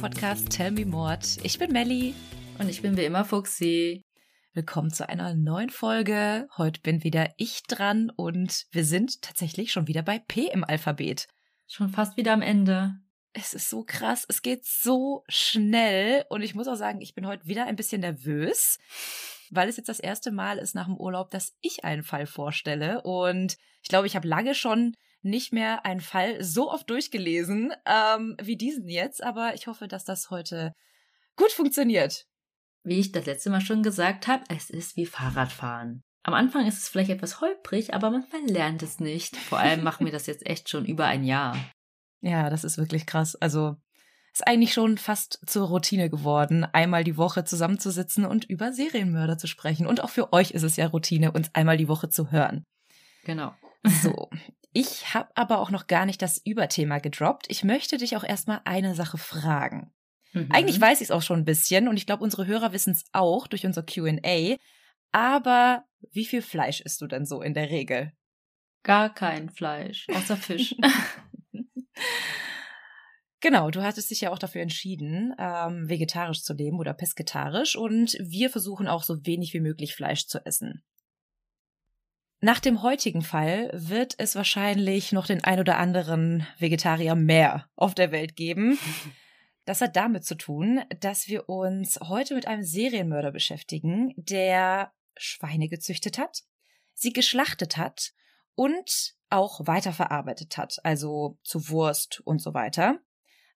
Podcast Tell Me Mord. Ich bin Melly. Und ich bin wie immer Fuxi. Willkommen zu einer neuen Folge. Heute bin wieder ich dran und wir sind tatsächlich schon wieder bei P im Alphabet. Schon fast wieder am Ende. Es ist so krass, es geht so schnell und ich muss auch sagen, ich bin heute wieder ein bisschen nervös, weil es jetzt das erste Mal ist nach dem Urlaub, dass ich einen Fall vorstelle und ich glaube, ich habe lange schon nicht mehr einen Fall so oft durchgelesen ähm, wie diesen jetzt, aber ich hoffe, dass das heute gut funktioniert. Wie ich das letzte Mal schon gesagt habe, es ist wie Fahrradfahren. Am Anfang ist es vielleicht etwas holprig, aber man verlernt es nicht. Vor allem machen wir das jetzt echt schon über ein Jahr. Ja, das ist wirklich krass. Also ist eigentlich schon fast zur Routine geworden, einmal die Woche zusammenzusitzen und über Serienmörder zu sprechen. Und auch für euch ist es ja Routine, uns einmal die Woche zu hören. Genau. So, ich habe aber auch noch gar nicht das Überthema gedroppt. Ich möchte dich auch erstmal eine Sache fragen. Mhm. Eigentlich weiß ich es auch schon ein bisschen und ich glaube, unsere Hörer wissen es auch durch unser QA. Aber wie viel Fleisch isst du denn so in der Regel? Gar kein Fleisch, außer Fisch. Genau, du hattest dich ja auch dafür entschieden, ähm, vegetarisch zu leben oder pesketarisch und wir versuchen auch so wenig wie möglich Fleisch zu essen. Nach dem heutigen Fall wird es wahrscheinlich noch den ein oder anderen Vegetarier mehr auf der Welt geben. Das hat damit zu tun, dass wir uns heute mit einem Serienmörder beschäftigen, der Schweine gezüchtet hat, sie geschlachtet hat und auch weiterverarbeitet hat, also zu Wurst und so weiter.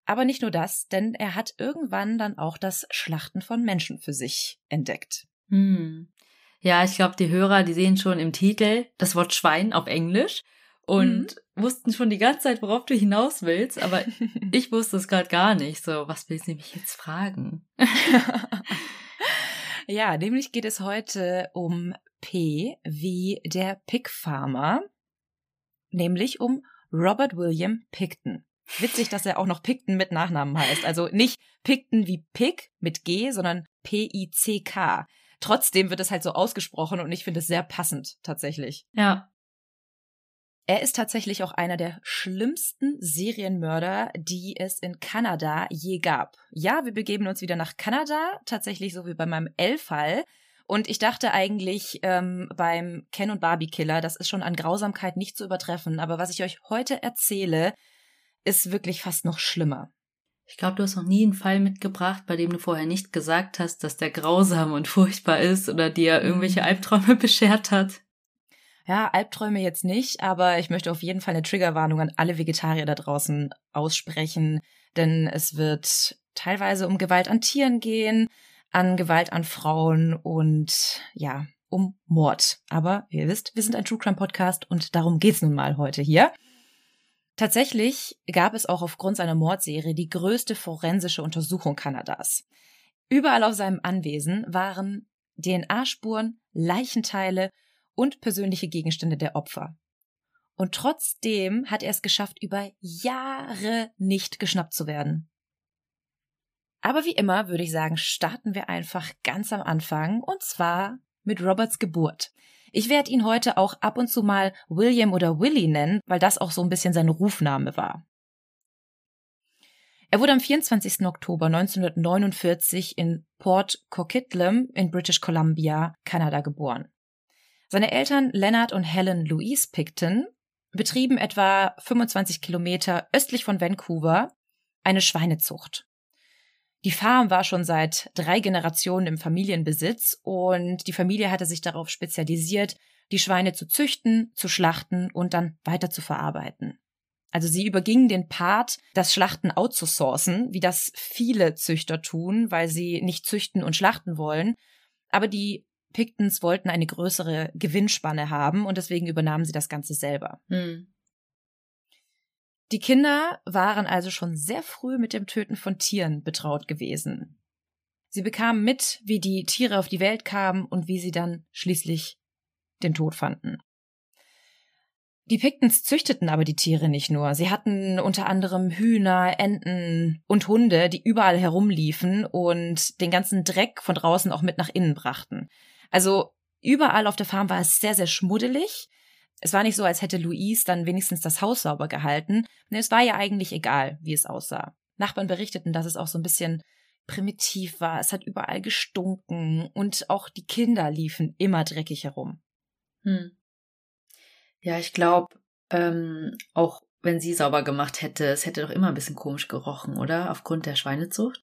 Aber nicht nur das, denn er hat irgendwann dann auch das Schlachten von Menschen für sich entdeckt. Hm. Ja, ich glaube, die Hörer, die sehen schon im Titel das Wort Schwein auf Englisch und mhm. wussten schon die ganze Zeit, worauf du hinaus willst, aber ich wusste es gerade gar nicht. So, was willst du mich jetzt fragen? ja, nämlich geht es heute um P wie der Pig Farmer, nämlich um Robert William Picton. Witzig, dass er auch noch Picton mit Nachnamen heißt. Also nicht Picton wie Pig mit G, sondern P-I-C-K. Trotzdem wird es halt so ausgesprochen und ich finde es sehr passend tatsächlich. Ja, er ist tatsächlich auch einer der schlimmsten Serienmörder, die es in Kanada je gab. Ja, wir begeben uns wieder nach Kanada, tatsächlich so wie bei meinem L-Fall. Und ich dachte eigentlich ähm, beim Ken und Barbie Killer, das ist schon an Grausamkeit nicht zu übertreffen. Aber was ich euch heute erzähle, ist wirklich fast noch schlimmer. Ich glaube, du hast noch nie einen Fall mitgebracht, bei dem du vorher nicht gesagt hast, dass der grausam und furchtbar ist oder dir irgendwelche mhm. Albträume beschert hat. Ja, Albträume jetzt nicht, aber ich möchte auf jeden Fall eine Triggerwarnung an alle Vegetarier da draußen aussprechen, denn es wird teilweise um Gewalt an Tieren gehen, an Gewalt an Frauen und ja, um Mord. Aber wie ihr wisst, wir sind ein True Crime Podcast und darum geht's nun mal heute hier. Tatsächlich gab es auch aufgrund seiner Mordserie die größte forensische Untersuchung Kanadas. Überall auf seinem Anwesen waren DNA-Spuren, Leichenteile und persönliche Gegenstände der Opfer. Und trotzdem hat er es geschafft, über Jahre nicht geschnappt zu werden. Aber wie immer würde ich sagen, starten wir einfach ganz am Anfang und zwar mit Roberts Geburt. Ich werde ihn heute auch ab und zu mal William oder Willie nennen, weil das auch so ein bisschen sein Rufname war. Er wurde am 24. Oktober 1949 in Port Coquitlam in British Columbia, Kanada geboren. Seine Eltern Leonard und Helen Louise Picton betrieben etwa 25 Kilometer östlich von Vancouver eine Schweinezucht. Die Farm war schon seit drei Generationen im Familienbesitz und die Familie hatte sich darauf spezialisiert, die Schweine zu züchten, zu schlachten und dann weiter zu verarbeiten. Also sie übergingen den Part, das Schlachten outzusourcen, wie das viele Züchter tun, weil sie nicht züchten und schlachten wollen. Aber die Pictons wollten eine größere Gewinnspanne haben und deswegen übernahmen sie das Ganze selber. Hm. Die Kinder waren also schon sehr früh mit dem Töten von Tieren betraut gewesen. Sie bekamen mit, wie die Tiere auf die Welt kamen und wie sie dann schließlich den Tod fanden. Die Pictons züchteten aber die Tiere nicht nur. Sie hatten unter anderem Hühner, Enten und Hunde, die überall herumliefen und den ganzen Dreck von draußen auch mit nach innen brachten. Also überall auf der Farm war es sehr, sehr schmuddelig. Es war nicht so, als hätte Louise dann wenigstens das Haus sauber gehalten. Nee, es war ja eigentlich egal, wie es aussah. Nachbarn berichteten, dass es auch so ein bisschen primitiv war. Es hat überall gestunken und auch die Kinder liefen immer dreckig herum. Hm. Ja, ich glaube, ähm, auch wenn sie sauber gemacht hätte, es hätte doch immer ein bisschen komisch gerochen, oder? Aufgrund der Schweinezucht?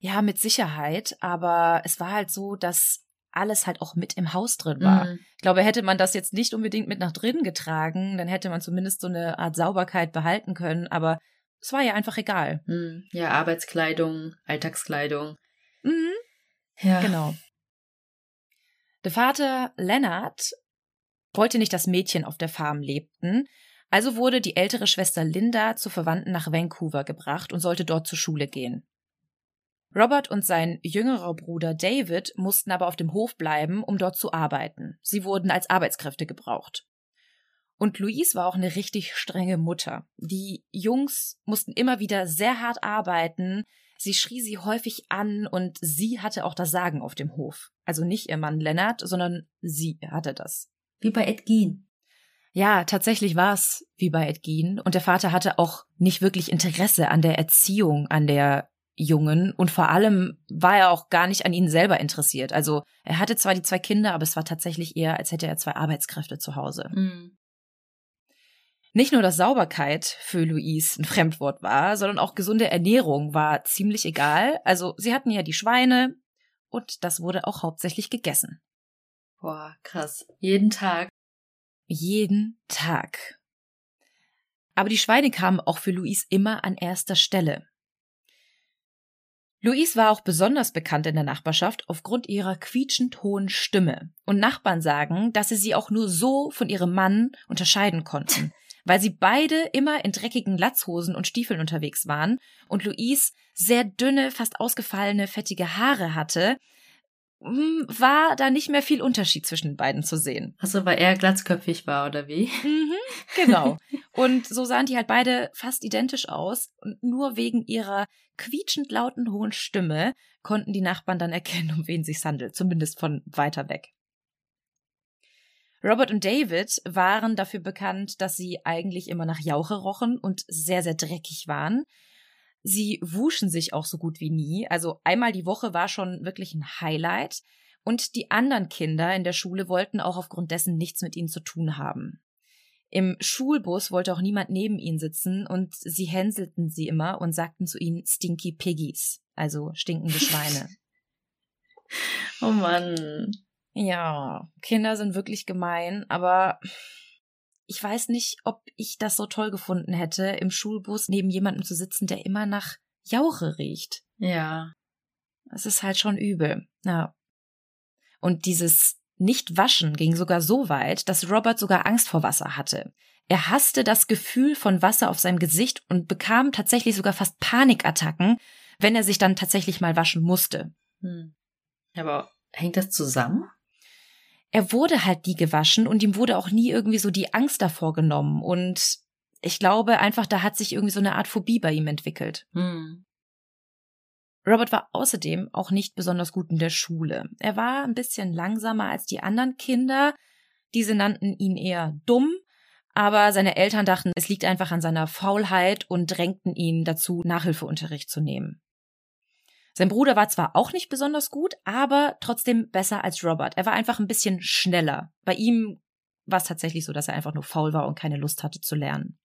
Ja, mit Sicherheit. Aber es war halt so, dass alles halt auch mit im Haus drin war. Mhm. Ich glaube, hätte man das jetzt nicht unbedingt mit nach drinnen getragen, dann hätte man zumindest so eine Art Sauberkeit behalten können. Aber es war ja einfach egal. Mhm. Ja, Arbeitskleidung, Alltagskleidung. Mhm. Ja. Genau. Der Vater Lennart wollte nicht, dass Mädchen auf der Farm lebten, also wurde die ältere Schwester Linda zu Verwandten nach Vancouver gebracht und sollte dort zur Schule gehen. Robert und sein jüngerer Bruder David mussten aber auf dem Hof bleiben, um dort zu arbeiten. Sie wurden als Arbeitskräfte gebraucht. Und Louise war auch eine richtig strenge Mutter. Die Jungs mussten immer wieder sehr hart arbeiten. Sie schrie sie häufig an und sie hatte auch das Sagen auf dem Hof. Also nicht ihr Mann Lennart, sondern sie hatte das. Wie bei Ed Gein. Ja, tatsächlich war es wie bei Ed Gein. Und der Vater hatte auch nicht wirklich Interesse an der Erziehung, an der Jungen. Und vor allem war er auch gar nicht an ihnen selber interessiert. Also er hatte zwar die zwei Kinder, aber es war tatsächlich eher, als hätte er zwei Arbeitskräfte zu Hause. Mhm. Nicht nur, dass Sauberkeit für Louise ein Fremdwort war, sondern auch gesunde Ernährung war ziemlich egal. Also sie hatten ja die Schweine und das wurde auch hauptsächlich gegessen. Boah, krass. Jeden Tag. Jeden Tag. Aber die Schweine kamen auch für Louise immer an erster Stelle. Louise war auch besonders bekannt in der Nachbarschaft aufgrund ihrer quietschend hohen Stimme. Und Nachbarn sagen, dass sie sie auch nur so von ihrem Mann unterscheiden konnten, weil sie beide immer in dreckigen Latzhosen und Stiefeln unterwegs waren und Louise sehr dünne, fast ausgefallene, fettige Haare hatte, war da nicht mehr viel Unterschied zwischen den beiden zu sehen. Achso, weil er glatzköpfig war, oder wie? Mhm, genau. Und so sahen die halt beide fast identisch aus. Und nur wegen ihrer quietschend lauten hohen Stimme konnten die Nachbarn dann erkennen, um wen sich's handelt, zumindest von weiter weg. Robert und David waren dafür bekannt, dass sie eigentlich immer nach Jauche rochen und sehr, sehr dreckig waren. Sie wuschen sich auch so gut wie nie. Also einmal die Woche war schon wirklich ein Highlight. Und die anderen Kinder in der Schule wollten auch aufgrund dessen nichts mit ihnen zu tun haben. Im Schulbus wollte auch niemand neben ihnen sitzen und sie hänselten sie immer und sagten zu ihnen Stinky Piggies, also stinkende Schweine. oh Mann. Ja, Kinder sind wirklich gemein, aber ich weiß nicht, ob ich das so toll gefunden hätte, im Schulbus neben jemandem zu sitzen, der immer nach Jauche riecht. Ja. Das ist halt schon übel. Ja. Und dieses Nicht-Waschen ging sogar so weit, dass Robert sogar Angst vor Wasser hatte. Er hasste das Gefühl von Wasser auf seinem Gesicht und bekam tatsächlich sogar fast Panikattacken, wenn er sich dann tatsächlich mal waschen musste. Hm. Aber hängt das zusammen? Er wurde halt nie gewaschen und ihm wurde auch nie irgendwie so die Angst davor genommen. Und ich glaube einfach, da hat sich irgendwie so eine Art Phobie bei ihm entwickelt. Hm. Robert war außerdem auch nicht besonders gut in der Schule. Er war ein bisschen langsamer als die anderen Kinder. Diese nannten ihn eher dumm, aber seine Eltern dachten, es liegt einfach an seiner Faulheit und drängten ihn dazu, Nachhilfeunterricht zu nehmen. Sein Bruder war zwar auch nicht besonders gut, aber trotzdem besser als Robert. Er war einfach ein bisschen schneller. Bei ihm war es tatsächlich so, dass er einfach nur faul war und keine Lust hatte zu lernen.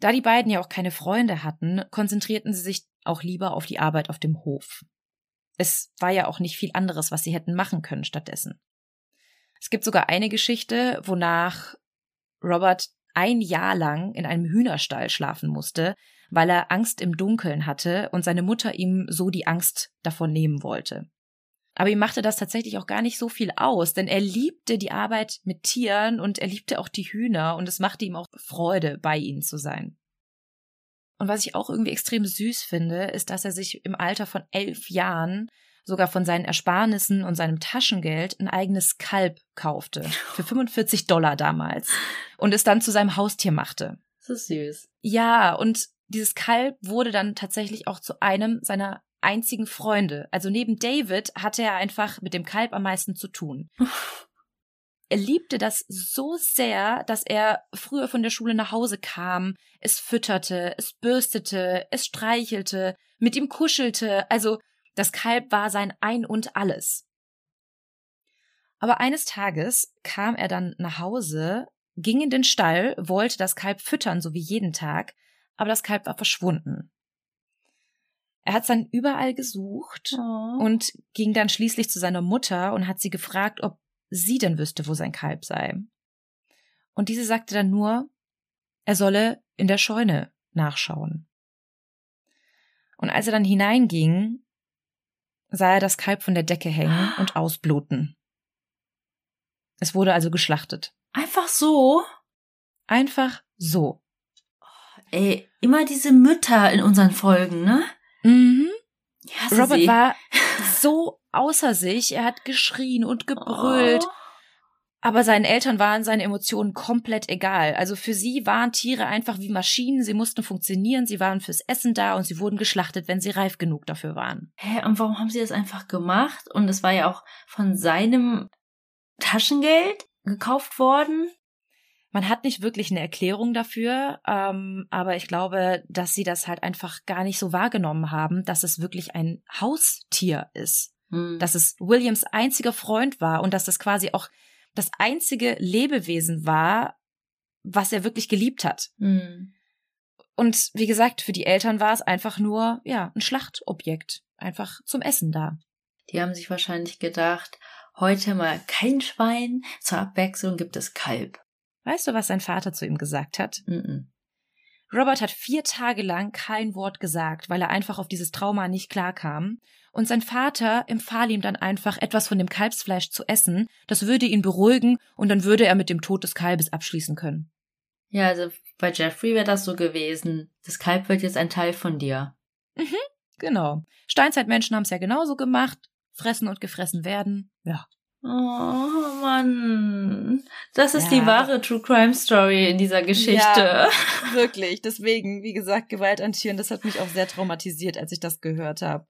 Da die beiden ja auch keine Freunde hatten, konzentrierten sie sich auch lieber auf die Arbeit auf dem Hof. Es war ja auch nicht viel anderes, was sie hätten machen können stattdessen. Es gibt sogar eine Geschichte, wonach Robert ein Jahr lang in einem Hühnerstall schlafen musste, weil er Angst im Dunkeln hatte und seine Mutter ihm so die Angst davon nehmen wollte. Aber ihm machte das tatsächlich auch gar nicht so viel aus, denn er liebte die Arbeit mit Tieren und er liebte auch die Hühner und es machte ihm auch Freude, bei ihnen zu sein. Und was ich auch irgendwie extrem süß finde, ist, dass er sich im Alter von elf Jahren sogar von seinen Ersparnissen und seinem Taschengeld ein eigenes Kalb kaufte. Für 45 Dollar damals. Und es dann zu seinem Haustier machte. Das ist süß. Ja, und dieses Kalb wurde dann tatsächlich auch zu einem seiner einzigen Freunde. Also neben David hatte er einfach mit dem Kalb am meisten zu tun. er liebte das so sehr, dass er früher von der Schule nach Hause kam, es fütterte, es bürstete, es streichelte, mit ihm kuschelte, also das Kalb war sein Ein und alles. Aber eines Tages kam er dann nach Hause, ging in den Stall, wollte das Kalb füttern, so wie jeden Tag, aber das Kalb war verschwunden. Er hat es dann überall gesucht oh. und ging dann schließlich zu seiner Mutter und hat sie gefragt, ob sie denn wüsste, wo sein Kalb sei. Und diese sagte dann nur, er solle in der Scheune nachschauen. Und als er dann hineinging, sah er das Kalb von der Decke hängen und ausbluten. Es wurde also geschlachtet. Einfach so? Einfach so. Ey, immer diese Mütter in unseren Folgen, ne? Mhm. Robert sie. war so außer sich. Er hat geschrien und gebrüllt. Oh. Aber seinen Eltern waren seine Emotionen komplett egal. Also für sie waren Tiere einfach wie Maschinen. Sie mussten funktionieren. Sie waren fürs Essen da und sie wurden geschlachtet, wenn sie reif genug dafür waren. Hä, und warum haben sie das einfach gemacht? Und es war ja auch von seinem Taschengeld gekauft worden. Man hat nicht wirklich eine Erklärung dafür, ähm, aber ich glaube, dass sie das halt einfach gar nicht so wahrgenommen haben, dass es wirklich ein Haustier ist. Hm. Dass es Williams einziger Freund war und dass das quasi auch das einzige Lebewesen war, was er wirklich geliebt hat. Hm. Und wie gesagt, für die Eltern war es einfach nur, ja, ein Schlachtobjekt. Einfach zum Essen da. Die haben sich wahrscheinlich gedacht, heute mal kein Schwein, zur Abwechslung gibt es Kalb. Weißt du, was sein Vater zu ihm gesagt hat? Mm -mm. Robert hat vier Tage lang kein Wort gesagt, weil er einfach auf dieses Trauma nicht klarkam. Und sein Vater empfahl ihm dann einfach, etwas von dem Kalbsfleisch zu essen. Das würde ihn beruhigen und dann würde er mit dem Tod des Kalbes abschließen können. Ja, also bei Jeffrey wäre das so gewesen. Das Kalb wird jetzt ein Teil von dir. Mhm, genau. Steinzeitmenschen haben es ja genauso gemacht. Fressen und gefressen werden. Ja. Oh Mann, das ist ja. die wahre True Crime Story in dieser Geschichte. Ja, wirklich. Deswegen, wie gesagt, Gewalt an Tieren, das hat mich auch sehr traumatisiert, als ich das gehört habe.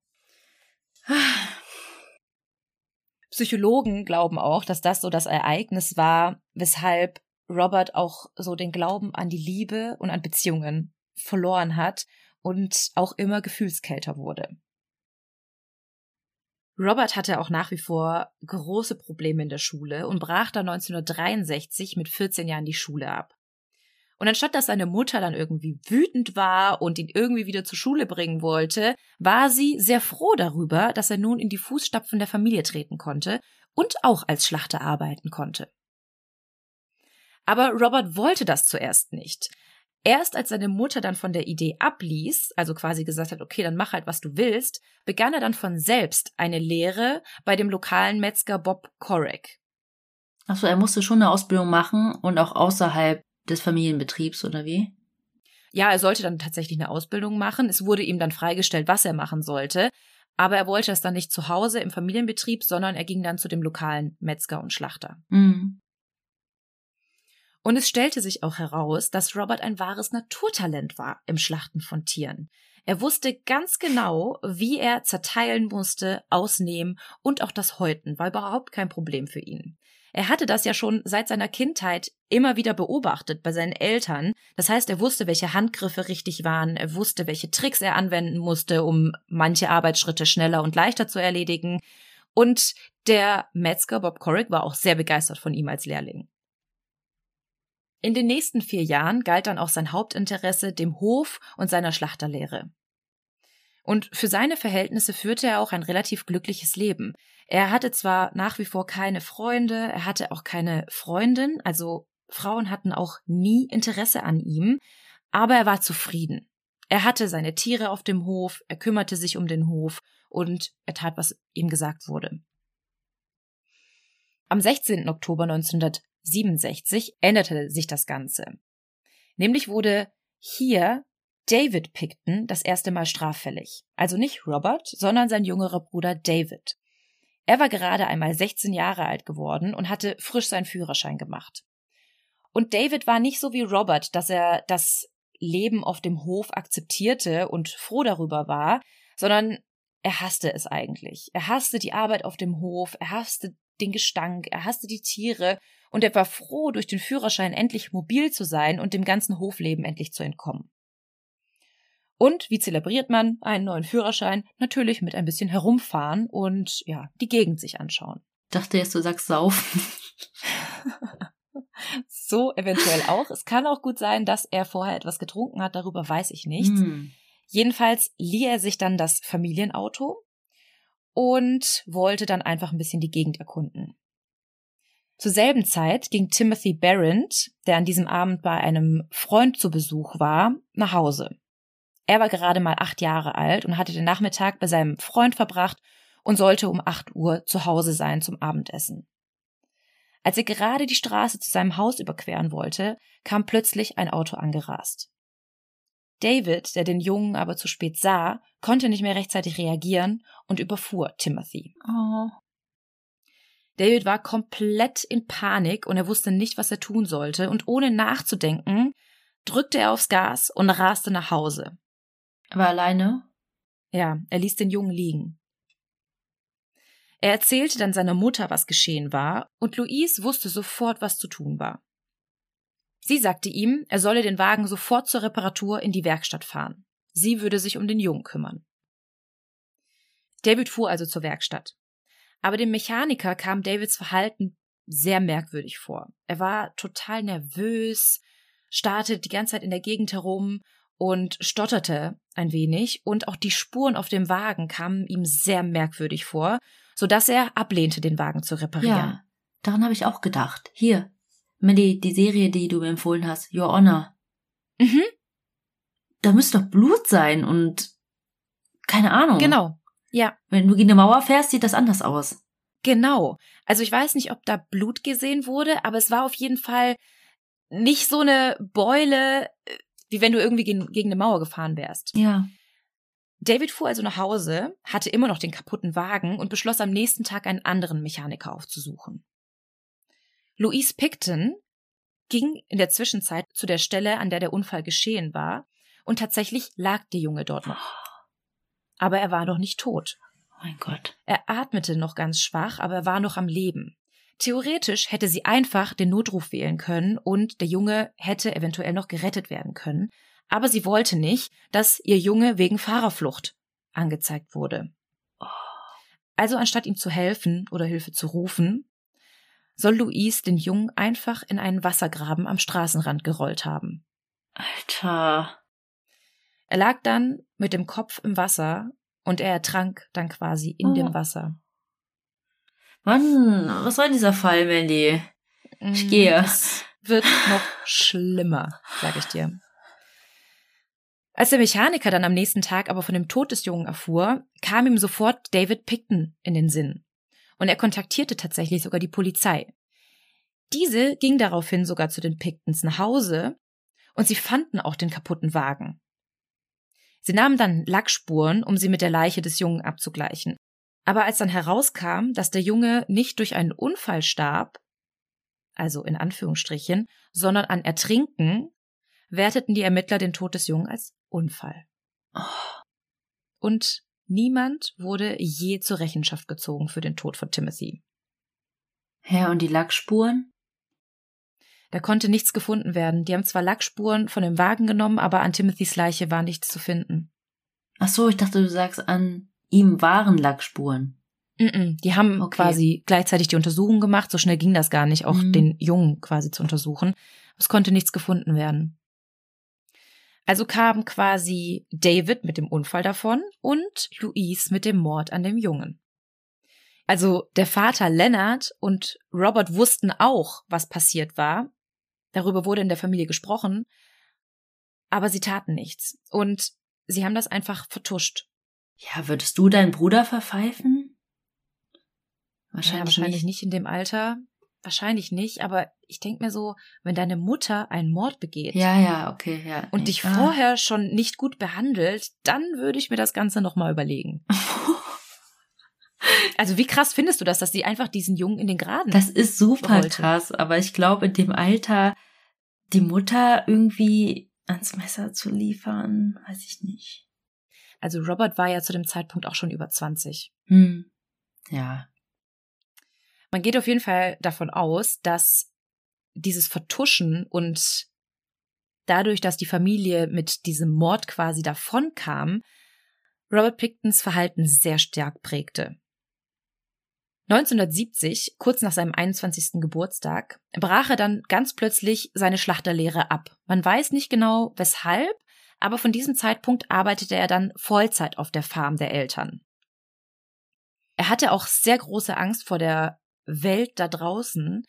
Psychologen glauben auch, dass das so das Ereignis war, weshalb Robert auch so den Glauben an die Liebe und an Beziehungen verloren hat und auch immer gefühlskälter wurde. Robert hatte auch nach wie vor große Probleme in der Schule und brach dann 1963 mit 14 Jahren die Schule ab. Und anstatt dass seine Mutter dann irgendwie wütend war und ihn irgendwie wieder zur Schule bringen wollte, war sie sehr froh darüber, dass er nun in die Fußstapfen der Familie treten konnte und auch als Schlachter arbeiten konnte. Aber Robert wollte das zuerst nicht. Erst als seine Mutter dann von der Idee abließ, also quasi gesagt hat, okay, dann mach halt, was du willst, begann er dann von selbst eine Lehre bei dem lokalen Metzger Bob Korek. Achso, er musste schon eine Ausbildung machen und auch außerhalb des Familienbetriebs, oder wie? Ja, er sollte dann tatsächlich eine Ausbildung machen. Es wurde ihm dann freigestellt, was er machen sollte. Aber er wollte das dann nicht zu Hause im Familienbetrieb, sondern er ging dann zu dem lokalen Metzger und Schlachter. Mhm. Und es stellte sich auch heraus, dass Robert ein wahres Naturtalent war im Schlachten von Tieren. Er wusste ganz genau, wie er zerteilen musste, ausnehmen und auch das Häuten war überhaupt kein Problem für ihn. Er hatte das ja schon seit seiner Kindheit immer wieder beobachtet bei seinen Eltern. Das heißt, er wusste, welche Handgriffe richtig waren, er wusste, welche Tricks er anwenden musste, um manche Arbeitsschritte schneller und leichter zu erledigen. Und der Metzger Bob Corrick war auch sehr begeistert von ihm als Lehrling. In den nächsten vier Jahren galt dann auch sein Hauptinteresse dem Hof und seiner Schlachterlehre. Und für seine Verhältnisse führte er auch ein relativ glückliches Leben. Er hatte zwar nach wie vor keine Freunde, er hatte auch keine Freundin, also Frauen hatten auch nie Interesse an ihm, aber er war zufrieden. Er hatte seine Tiere auf dem Hof, er kümmerte sich um den Hof und er tat, was ihm gesagt wurde. Am 16. Oktober 1900 67 änderte sich das Ganze. Nämlich wurde hier David Picton das erste Mal straffällig. Also nicht Robert, sondern sein jüngerer Bruder David. Er war gerade einmal 16 Jahre alt geworden und hatte frisch seinen Führerschein gemacht. Und David war nicht so wie Robert, dass er das Leben auf dem Hof akzeptierte und froh darüber war, sondern er hasste es eigentlich. Er hasste die Arbeit auf dem Hof, er hasste den Gestank, er hasste die Tiere und er war froh, durch den Führerschein endlich mobil zu sein und dem ganzen Hofleben endlich zu entkommen. Und wie zelebriert man einen neuen Führerschein? Natürlich mit ein bisschen herumfahren und ja, die Gegend sich anschauen. Dachte jetzt, du sagst saufen. so eventuell auch. Es kann auch gut sein, dass er vorher etwas getrunken hat, darüber weiß ich nichts. Hm. Jedenfalls lieh er sich dann das Familienauto und wollte dann einfach ein bisschen die Gegend erkunden. Zur selben Zeit ging Timothy Barrett, der an diesem Abend bei einem Freund zu Besuch war, nach Hause. Er war gerade mal acht Jahre alt und hatte den Nachmittag bei seinem Freund verbracht und sollte um acht Uhr zu Hause sein zum Abendessen. Als er gerade die Straße zu seinem Haus überqueren wollte, kam plötzlich ein Auto angerast. David, der den Jungen aber zu spät sah, konnte nicht mehr rechtzeitig reagieren und überfuhr Timothy. Oh. David war komplett in Panik und er wusste nicht, was er tun sollte, und ohne nachzudenken, drückte er aufs Gas und raste nach Hause. War alleine? Ja, er ließ den Jungen liegen. Er erzählte dann seiner Mutter, was geschehen war, und Louise wusste sofort, was zu tun war. Sie sagte ihm, er solle den Wagen sofort zur Reparatur in die Werkstatt fahren. Sie würde sich um den Jungen kümmern. David fuhr also zur Werkstatt. Aber dem Mechaniker kam Davids Verhalten sehr merkwürdig vor. Er war total nervös, starrte die ganze Zeit in der Gegend herum und stotterte ein wenig, und auch die Spuren auf dem Wagen kamen ihm sehr merkwürdig vor, so dass er ablehnte, den Wagen zu reparieren. Ja, daran habe ich auch gedacht. Hier, Melly, die Serie, die du mir empfohlen hast, Your Honor. Mhm. Da müsste doch Blut sein und keine Ahnung. Genau. Ja. Wenn du gegen eine Mauer fährst, sieht das anders aus. Genau. Also ich weiß nicht, ob da Blut gesehen wurde, aber es war auf jeden Fall nicht so eine Beule, äh, wie wenn du irgendwie gegen, gegen eine Mauer gefahren wärst. Ja. David fuhr also nach Hause, hatte immer noch den kaputten Wagen und beschloss am nächsten Tag einen anderen Mechaniker aufzusuchen. Louise Picton ging in der Zwischenzeit zu der Stelle, an der der Unfall geschehen war, und tatsächlich lag der Junge dort noch. Aber er war noch nicht tot. Mein Gott. Er atmete noch ganz schwach, aber er war noch am Leben. Theoretisch hätte sie einfach den Notruf wählen können und der Junge hätte eventuell noch gerettet werden können, aber sie wollte nicht, dass ihr Junge wegen Fahrerflucht angezeigt wurde. Also anstatt ihm zu helfen oder Hilfe zu rufen, soll Louise den Jungen einfach in einen Wassergraben am Straßenrand gerollt haben. Alter. Er lag dann mit dem Kopf im Wasser und er ertrank dann quasi in oh. dem Wasser. Mann, was soll dieser Fall, Mandy? Ich mm, gehe. Es wird noch schlimmer, sag ich dir. Als der Mechaniker dann am nächsten Tag aber von dem Tod des Jungen erfuhr, kam ihm sofort David Picton in den Sinn. Und er kontaktierte tatsächlich sogar die Polizei. Diese ging daraufhin sogar zu den Pictons nach Hause und sie fanden auch den kaputten Wagen. Sie nahmen dann Lackspuren, um sie mit der Leiche des Jungen abzugleichen. Aber als dann herauskam, dass der Junge nicht durch einen Unfall starb, also in Anführungsstrichen, sondern an Ertrinken, werteten die Ermittler den Tod des Jungen als Unfall. Und niemand wurde je zur Rechenschaft gezogen für den Tod von Timothy. Hä, und die Lackspuren? Da konnte nichts gefunden werden. Die haben zwar Lackspuren von dem Wagen genommen, aber an Timothys Leiche war nichts zu finden. Ach so, ich dachte, du sagst, an ihm waren Lackspuren. Mm -mm, die haben okay. quasi gleichzeitig die Untersuchung gemacht. So schnell ging das gar nicht, auch mhm. den Jungen quasi zu untersuchen. Es konnte nichts gefunden werden. Also kam quasi David mit dem Unfall davon und Louise mit dem Mord an dem Jungen. Also der Vater Leonard und Robert wussten auch, was passiert war. Darüber wurde in der Familie gesprochen. Aber sie taten nichts. Und sie haben das einfach vertuscht. Ja, würdest du deinen Bruder verpfeifen? Wahrscheinlich, ja, wahrscheinlich nicht. nicht in dem Alter. Wahrscheinlich nicht, aber ich denke mir so, wenn deine Mutter einen Mord begeht. Ja, ja, okay, ja. Und dich ah. vorher schon nicht gut behandelt, dann würde ich mir das Ganze nochmal überlegen. also wie krass findest du das, dass sie einfach diesen Jungen in den Graden Das ist super wollte. krass, aber ich glaube, in dem Alter die Mutter irgendwie ans Messer zu liefern, weiß ich nicht. Also Robert war ja zu dem Zeitpunkt auch schon über 20. Hm. Ja. Man geht auf jeden Fall davon aus, dass dieses Vertuschen und dadurch, dass die Familie mit diesem Mord quasi davonkam, Robert Pictons Verhalten sehr stark prägte. 1970, kurz nach seinem 21. Geburtstag, brach er dann ganz plötzlich seine Schlachterlehre ab. Man weiß nicht genau weshalb, aber von diesem Zeitpunkt arbeitete er dann Vollzeit auf der Farm der Eltern. Er hatte auch sehr große Angst vor der Welt da draußen.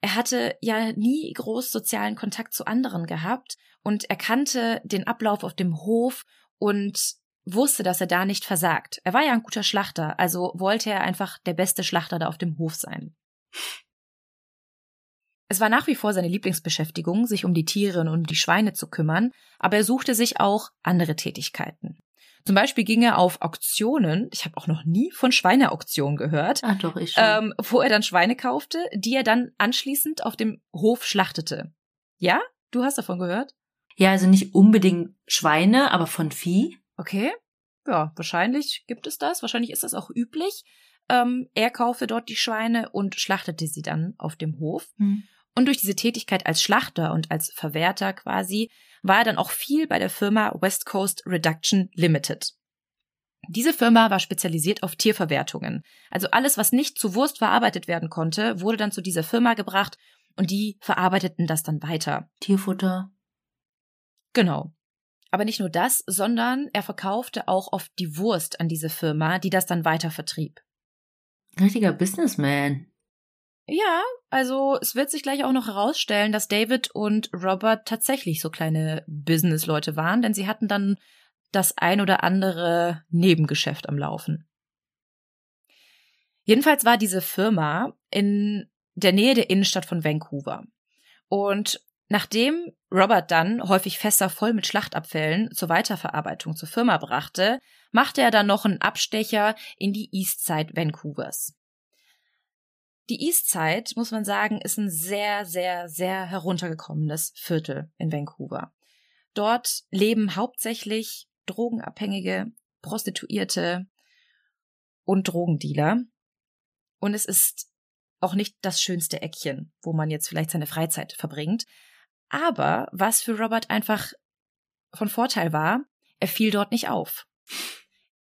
Er hatte ja nie groß sozialen Kontakt zu anderen gehabt und er kannte den Ablauf auf dem Hof und wusste, dass er da nicht versagt. Er war ja ein guter Schlachter, also wollte er einfach der beste Schlachter da auf dem Hof sein. Es war nach wie vor seine Lieblingsbeschäftigung, sich um die Tiere und um die Schweine zu kümmern, aber er suchte sich auch andere Tätigkeiten. Zum Beispiel ging er auf Auktionen, ich habe auch noch nie von Schweineauktionen gehört, ah, doch, ich schon. Ähm, wo er dann Schweine kaufte, die er dann anschließend auf dem Hof schlachtete. Ja? Du hast davon gehört? Ja, also nicht unbedingt Schweine, aber von Vieh. Okay. Ja, wahrscheinlich gibt es das. Wahrscheinlich ist das auch üblich. Ähm, er kaufte dort die Schweine und schlachtete sie dann auf dem Hof. Hm. Und durch diese Tätigkeit als Schlachter und als Verwerter quasi war er dann auch viel bei der Firma West Coast Reduction Limited. Diese Firma war spezialisiert auf Tierverwertungen. Also alles, was nicht zu Wurst verarbeitet werden konnte, wurde dann zu dieser Firma gebracht und die verarbeiteten das dann weiter. Tierfutter. Genau. Aber nicht nur das, sondern er verkaufte auch oft die Wurst an diese Firma, die das dann weiter vertrieb. Richtiger Businessman. Ja, also es wird sich gleich auch noch herausstellen, dass David und Robert tatsächlich so kleine Businessleute waren, denn sie hatten dann das ein oder andere Nebengeschäft am Laufen. Jedenfalls war diese Firma in der Nähe der Innenstadt von Vancouver. Und Nachdem Robert dann häufig Fässer voll mit Schlachtabfällen zur Weiterverarbeitung zur Firma brachte, machte er dann noch einen Abstecher in die Eastside Vancouvers. Die Eastside, muss man sagen, ist ein sehr, sehr, sehr heruntergekommenes Viertel in Vancouver. Dort leben hauptsächlich Drogenabhängige, Prostituierte und Drogendealer. Und es ist auch nicht das schönste Eckchen, wo man jetzt vielleicht seine Freizeit verbringt. Aber was für Robert einfach von Vorteil war, er fiel dort nicht auf.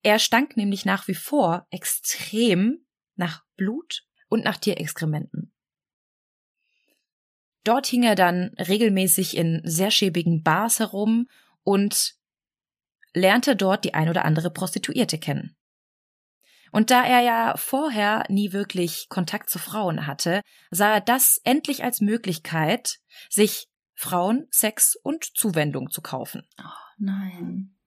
Er stank nämlich nach wie vor extrem nach Blut und nach Tierexkrementen. Dort hing er dann regelmäßig in sehr schäbigen Bars herum und lernte dort die ein oder andere Prostituierte kennen. Und da er ja vorher nie wirklich Kontakt zu Frauen hatte, sah er das endlich als Möglichkeit, sich Frauen, Sex und Zuwendung zu kaufen. Oh, nein.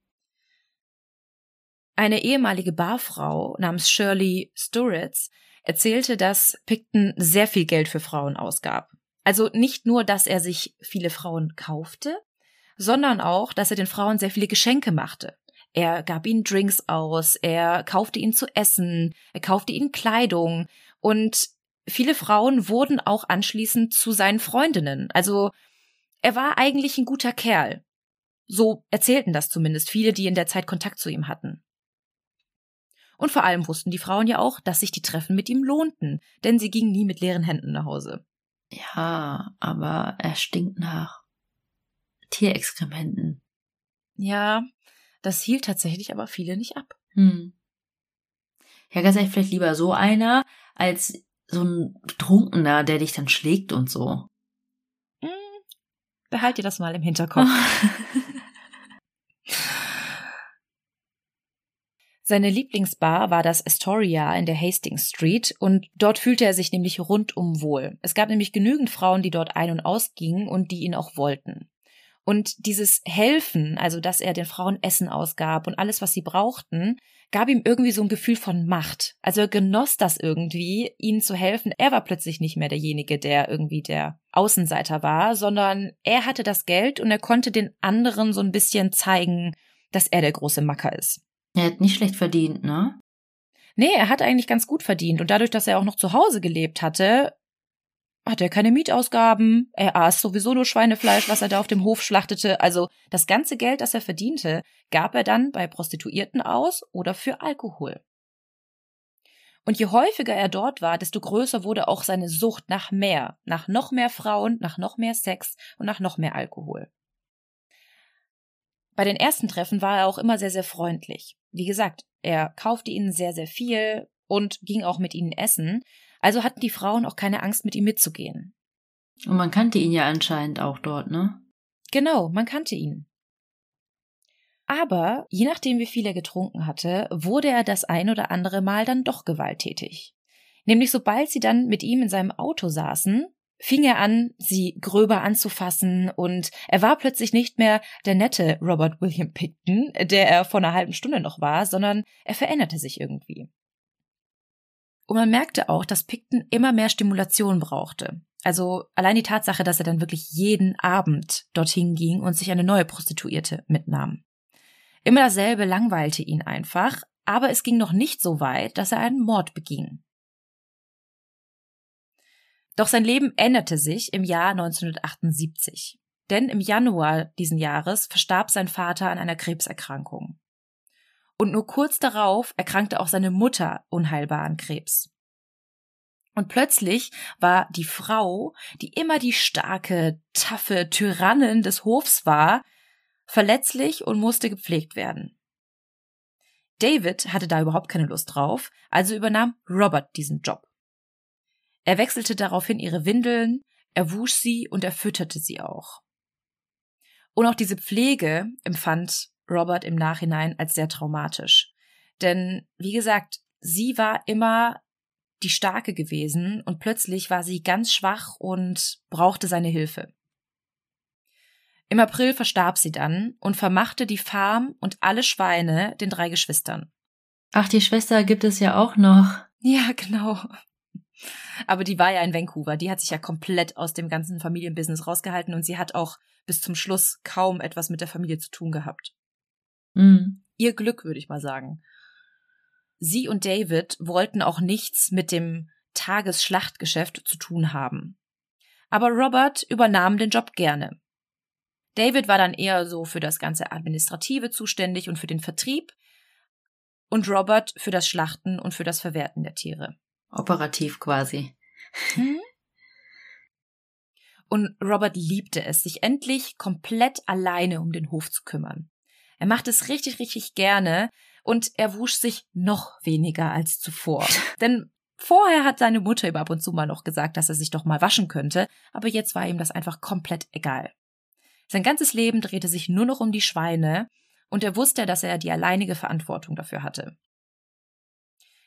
Eine ehemalige Barfrau namens Shirley Sturitz erzählte, dass Picton sehr viel Geld für Frauen ausgab. Also nicht nur, dass er sich viele Frauen kaufte, sondern auch, dass er den Frauen sehr viele Geschenke machte. Er gab ihnen Drinks aus, er kaufte ihnen zu essen, er kaufte ihnen Kleidung und viele Frauen wurden auch anschließend zu seinen Freundinnen. Also er war eigentlich ein guter Kerl. So erzählten das zumindest viele, die in der Zeit Kontakt zu ihm hatten. Und vor allem wussten die Frauen ja auch, dass sich die Treffen mit ihm lohnten, denn sie gingen nie mit leeren Händen nach Hause. Ja, aber er stinkt nach Tierexkrementen. Ja, das hielt tatsächlich aber viele nicht ab. Hm. Ja, ganz ehrlich, vielleicht lieber so einer, als so ein Trunkener, der dich dann schlägt und so. Behalt dir das mal im Hinterkopf. Seine Lieblingsbar war das Astoria in der Hastings Street und dort fühlte er sich nämlich rundum wohl. Es gab nämlich genügend Frauen, die dort ein- und ausgingen und die ihn auch wollten. Und dieses Helfen, also dass er den Frauen Essen ausgab und alles, was sie brauchten, gab ihm irgendwie so ein Gefühl von Macht. Also er genoss das irgendwie, ihnen zu helfen. Er war plötzlich nicht mehr derjenige, der irgendwie der Außenseiter war, sondern er hatte das Geld und er konnte den anderen so ein bisschen zeigen, dass er der große Macker ist. Er hat nicht schlecht verdient, ne? Nee, er hat eigentlich ganz gut verdient. Und dadurch, dass er auch noch zu Hause gelebt hatte, hatte er keine Mietausgaben, er aß sowieso nur Schweinefleisch, was er da auf dem Hof schlachtete, also das ganze Geld, das er verdiente, gab er dann bei Prostituierten aus oder für Alkohol. Und je häufiger er dort war, desto größer wurde auch seine Sucht nach mehr, nach noch mehr Frauen, nach noch mehr Sex und nach noch mehr Alkohol. Bei den ersten Treffen war er auch immer sehr, sehr freundlich. Wie gesagt, er kaufte ihnen sehr, sehr viel und ging auch mit ihnen essen, also hatten die Frauen auch keine Angst, mit ihm mitzugehen. Und man kannte ihn ja anscheinend auch dort, ne? Genau, man kannte ihn. Aber je nachdem, wie viel er getrunken hatte, wurde er das ein oder andere Mal dann doch gewalttätig. Nämlich sobald sie dann mit ihm in seinem Auto saßen, fing er an, sie gröber anzufassen und er war plötzlich nicht mehr der nette Robert William Picton, der er vor einer halben Stunde noch war, sondern er veränderte sich irgendwie. Und man merkte auch, dass Picton immer mehr Stimulation brauchte. Also allein die Tatsache, dass er dann wirklich jeden Abend dorthin ging und sich eine neue Prostituierte mitnahm. Immer dasselbe langweilte ihn einfach, aber es ging noch nicht so weit, dass er einen Mord beging. Doch sein Leben änderte sich im Jahr 1978. Denn im Januar diesen Jahres verstarb sein Vater an einer Krebserkrankung. Und nur kurz darauf erkrankte auch seine Mutter unheilbar an Krebs. Und plötzlich war die Frau, die immer die starke, taffe Tyrannin des Hofs war, verletzlich und musste gepflegt werden. David hatte da überhaupt keine Lust drauf, also übernahm Robert diesen Job. Er wechselte daraufhin ihre Windeln, er wusch sie und er fütterte sie auch. Und auch diese Pflege empfand Robert im Nachhinein als sehr traumatisch. Denn, wie gesagt, sie war immer die Starke gewesen und plötzlich war sie ganz schwach und brauchte seine Hilfe. Im April verstarb sie dann und vermachte die Farm und alle Schweine den drei Geschwistern. Ach, die Schwester gibt es ja auch noch. Ja, genau. Aber die war ja in Vancouver. Die hat sich ja komplett aus dem ganzen Familienbusiness rausgehalten und sie hat auch bis zum Schluss kaum etwas mit der Familie zu tun gehabt. Mhm. Ihr Glück, würde ich mal sagen. Sie und David wollten auch nichts mit dem Tagesschlachtgeschäft zu tun haben. Aber Robert übernahm den Job gerne. David war dann eher so für das ganze Administrative zuständig und für den Vertrieb und Robert für das Schlachten und für das Verwerten der Tiere. Operativ quasi. Hm? Und Robert liebte es, sich endlich komplett alleine um den Hof zu kümmern. Er macht es richtig, richtig gerne und er wusch sich noch weniger als zuvor. Denn vorher hat seine Mutter ihm ab und zu mal noch gesagt, dass er sich doch mal waschen könnte, aber jetzt war ihm das einfach komplett egal. Sein ganzes Leben drehte sich nur noch um die Schweine und er wusste, dass er die alleinige Verantwortung dafür hatte.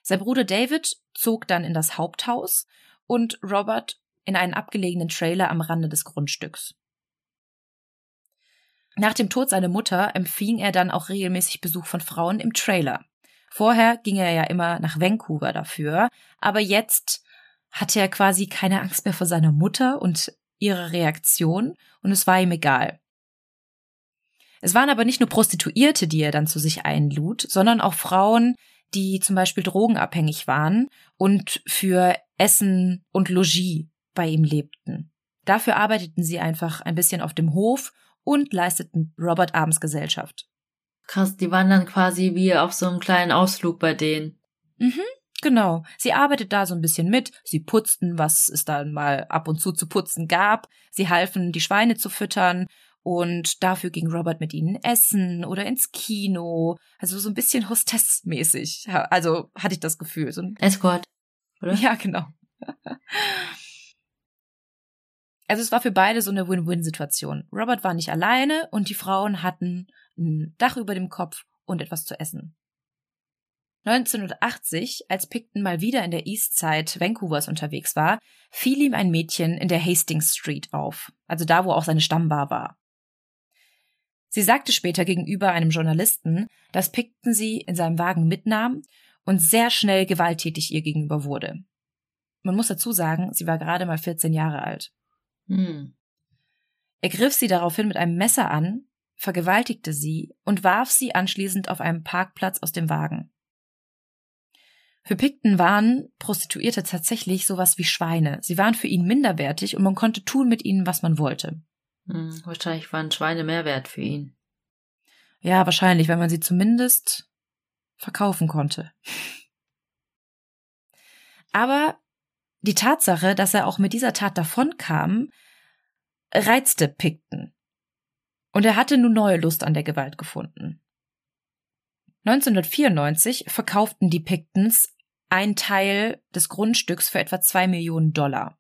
Sein Bruder David zog dann in das Haupthaus und Robert in einen abgelegenen Trailer am Rande des Grundstücks. Nach dem Tod seiner Mutter empfing er dann auch regelmäßig Besuch von Frauen im Trailer. Vorher ging er ja immer nach Vancouver dafür, aber jetzt hatte er quasi keine Angst mehr vor seiner Mutter und ihrer Reaktion und es war ihm egal. Es waren aber nicht nur Prostituierte, die er dann zu sich einlud, sondern auch Frauen, die zum Beispiel drogenabhängig waren und für Essen und Logis bei ihm lebten. Dafür arbeiteten sie einfach ein bisschen auf dem Hof und leisteten Robert abends Gesellschaft. Krass, die waren dann quasi wie auf so einem kleinen Ausflug bei denen. Mhm, genau. Sie arbeitet da so ein bisschen mit. Sie putzten, was es dann mal ab und zu zu putzen gab. Sie halfen, die Schweine zu füttern. Und dafür ging Robert mit ihnen essen oder ins Kino. Also so ein bisschen Hostess-mäßig. Also hatte ich das Gefühl. So ein Escort, oder? Ja, genau. Also es war für beide so eine Win-Win-Situation. Robert war nicht alleine und die Frauen hatten ein Dach über dem Kopf und etwas zu essen. 1980, als Picton mal wieder in der East Side Vancouvers unterwegs war, fiel ihm ein Mädchen in der Hastings Street auf, also da, wo auch seine Stammbar war. Sie sagte später gegenüber einem Journalisten, dass Picton sie in seinem Wagen mitnahm und sehr schnell gewalttätig ihr gegenüber wurde. Man muss dazu sagen, sie war gerade mal 14 Jahre alt. Hm. Er griff sie daraufhin mit einem Messer an, vergewaltigte sie und warf sie anschließend auf einem Parkplatz aus dem Wagen. Für Picton waren Prostituierte tatsächlich sowas wie Schweine. Sie waren für ihn minderwertig und man konnte tun mit ihnen, was man wollte. Hm, wahrscheinlich waren Schweine mehr wert für ihn. Ja, wahrscheinlich, weil man sie zumindest verkaufen konnte. Aber die Tatsache, dass er auch mit dieser Tat davonkam, reizte Picton. Und er hatte nun neue Lust an der Gewalt gefunden. 1994 verkauften die Pictons ein Teil des Grundstücks für etwa zwei Millionen Dollar.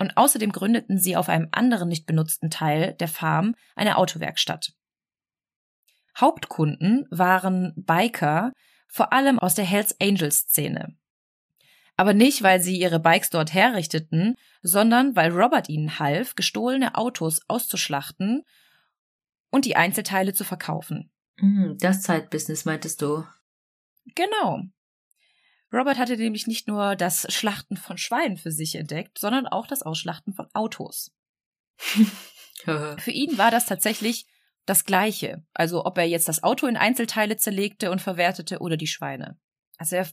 Und außerdem gründeten sie auf einem anderen nicht benutzten Teil der Farm eine Autowerkstatt. Hauptkunden waren Biker, vor allem aus der Hells Angels Szene. Aber nicht, weil sie ihre Bikes dort herrichteten, sondern weil Robert ihnen half, gestohlene Autos auszuschlachten und die Einzelteile zu verkaufen. Hm, das Zeitbusiness meintest du? Genau. Robert hatte nämlich nicht nur das Schlachten von Schweinen für sich entdeckt, sondern auch das Ausschlachten von Autos. für ihn war das tatsächlich das Gleiche. Also ob er jetzt das Auto in Einzelteile zerlegte und verwertete oder die Schweine. Also er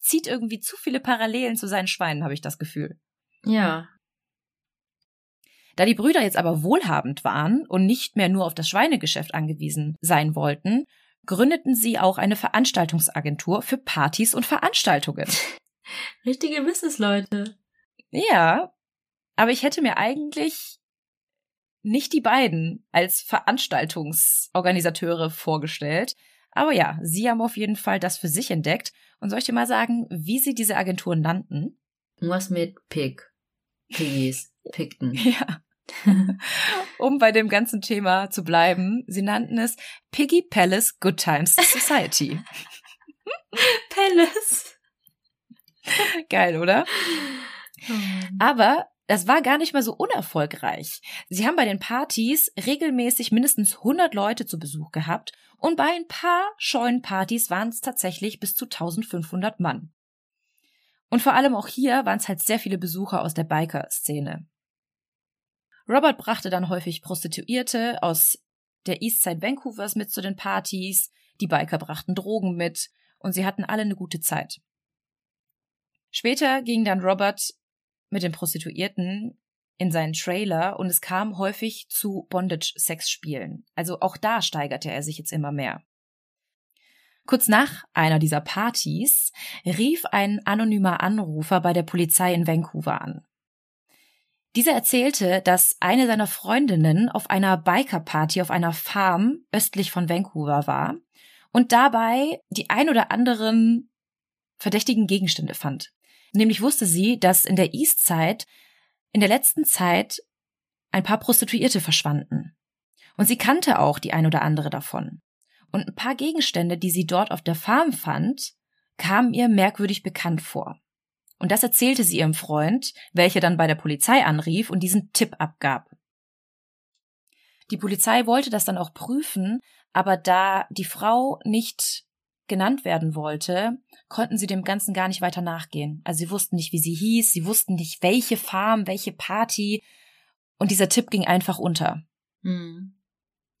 zieht irgendwie zu viele Parallelen zu seinen Schweinen, habe ich das Gefühl. Ja. Da die Brüder jetzt aber wohlhabend waren und nicht mehr nur auf das Schweinegeschäft angewiesen sein wollten, gründeten sie auch eine Veranstaltungsagentur für Partys und Veranstaltungen. Richtige Businessleute. Ja, aber ich hätte mir eigentlich nicht die beiden als Veranstaltungsorganisateure vorgestellt. Aber ja, sie haben auf jeden Fall das für sich entdeckt. Und soll ich dir mal sagen, wie sie diese Agenturen nannten? Was mit Pig? Piggies. Pigten. Ja. um bei dem ganzen Thema zu bleiben, sie nannten es Piggy Palace Good Times Society. Palace. Geil, oder? Oh Aber das war gar nicht mal so unerfolgreich. Sie haben bei den Partys regelmäßig mindestens 100 Leute zu Besuch gehabt und bei ein paar scheuen Partys waren es tatsächlich bis zu 1500 Mann. Und vor allem auch hier waren es halt sehr viele Besucher aus der Biker-Szene. Robert brachte dann häufig Prostituierte aus der Eastside Vancouvers mit zu den Partys, die Biker brachten Drogen mit und sie hatten alle eine gute Zeit. Später ging dann Robert mit den Prostituierten in seinen Trailer und es kam häufig zu Bondage-Sex-Spielen. Also auch da steigerte er sich jetzt immer mehr. Kurz nach einer dieser Partys rief ein anonymer Anrufer bei der Polizei in Vancouver an. Dieser erzählte, dass eine seiner Freundinnen auf einer Biker-Party auf einer Farm östlich von Vancouver war und dabei die ein oder anderen verdächtigen Gegenstände fand. Nämlich wusste sie, dass in der Eastside in der letzten Zeit ein paar Prostituierte verschwanden. Und sie kannte auch die ein oder andere davon. Und ein paar Gegenstände, die sie dort auf der Farm fand, kamen ihr merkwürdig bekannt vor. Und das erzählte sie ihrem Freund, welcher dann bei der Polizei anrief und diesen Tipp abgab. Die Polizei wollte das dann auch prüfen, aber da die Frau nicht genannt werden wollte, konnten sie dem Ganzen gar nicht weiter nachgehen. Also sie wussten nicht, wie sie hieß, sie wussten nicht, welche Farm, welche Party. Und dieser Tipp ging einfach unter. Hm.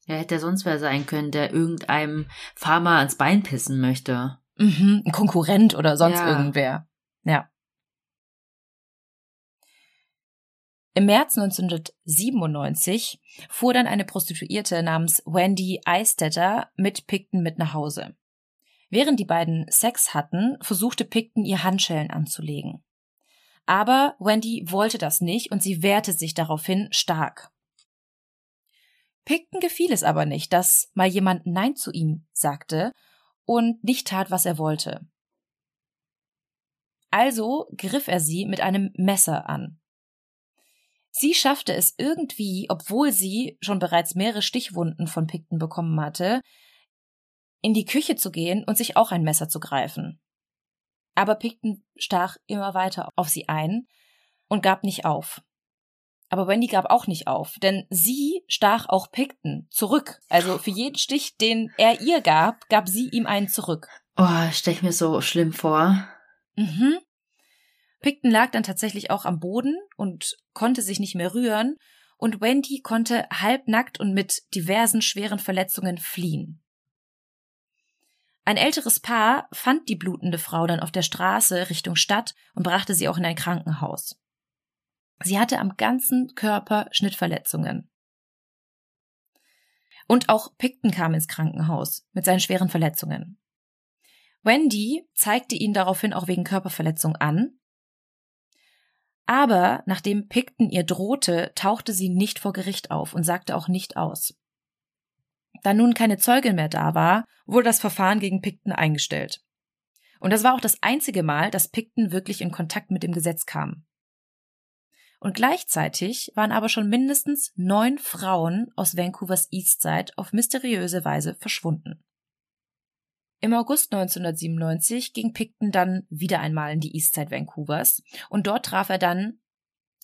Ja, hätte er sonst wer sein können, der irgendeinem Farmer ans Bein pissen möchte. Mhm, ein Konkurrent oder sonst ja. irgendwer. Ja. Im März 1997 fuhr dann eine Prostituierte namens Wendy Eistetter mit Picton mit nach Hause. Während die beiden Sex hatten, versuchte Picton ihr Handschellen anzulegen. Aber Wendy wollte das nicht und sie wehrte sich daraufhin stark. Picton gefiel es aber nicht, dass mal jemand Nein zu ihm sagte und nicht tat, was er wollte. Also griff er sie mit einem Messer an. Sie schaffte es irgendwie, obwohl sie schon bereits mehrere Stichwunden von Picton bekommen hatte, in die Küche zu gehen und sich auch ein Messer zu greifen. Aber Picton stach immer weiter auf sie ein und gab nicht auf. Aber Wendy gab auch nicht auf, denn sie stach auch Picton zurück. Also für jeden Stich, den er ihr gab, gab sie ihm einen zurück. Oh, stell ich mir so schlimm vor. Mhm. Picton lag dann tatsächlich auch am Boden und konnte sich nicht mehr rühren, und Wendy konnte halbnackt und mit diversen schweren Verletzungen fliehen. Ein älteres Paar fand die blutende Frau dann auf der Straße Richtung Stadt und brachte sie auch in ein Krankenhaus. Sie hatte am ganzen Körper Schnittverletzungen. Und auch Picton kam ins Krankenhaus mit seinen schweren Verletzungen. Wendy zeigte ihn daraufhin auch wegen Körperverletzung an Aber nachdem Picton ihr drohte, tauchte sie nicht vor Gericht auf und sagte auch nicht aus. Da nun keine Zeugin mehr da war, wurde das Verfahren gegen Picton eingestellt. Und das war auch das einzige Mal, dass Picton wirklich in Kontakt mit dem Gesetz kam. Und gleichzeitig waren aber schon mindestens neun Frauen aus Vancouvers Eastside auf mysteriöse Weise verschwunden. Im August 1997 ging Picton dann wieder einmal in die Eastside Vancouvers und dort traf er dann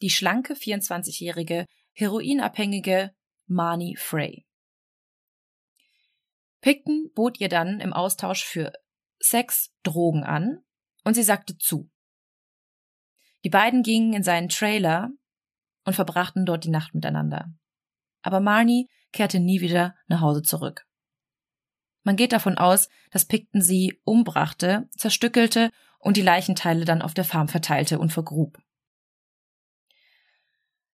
die schlanke 24-jährige heroinabhängige Marnie Frey. Picton bot ihr dann im Austausch für Sex Drogen an und sie sagte zu. Die beiden gingen in seinen Trailer und verbrachten dort die Nacht miteinander. Aber Marnie kehrte nie wieder nach Hause zurück. Man geht davon aus, dass Picton sie umbrachte, zerstückelte und die Leichenteile dann auf der Farm verteilte und vergrub.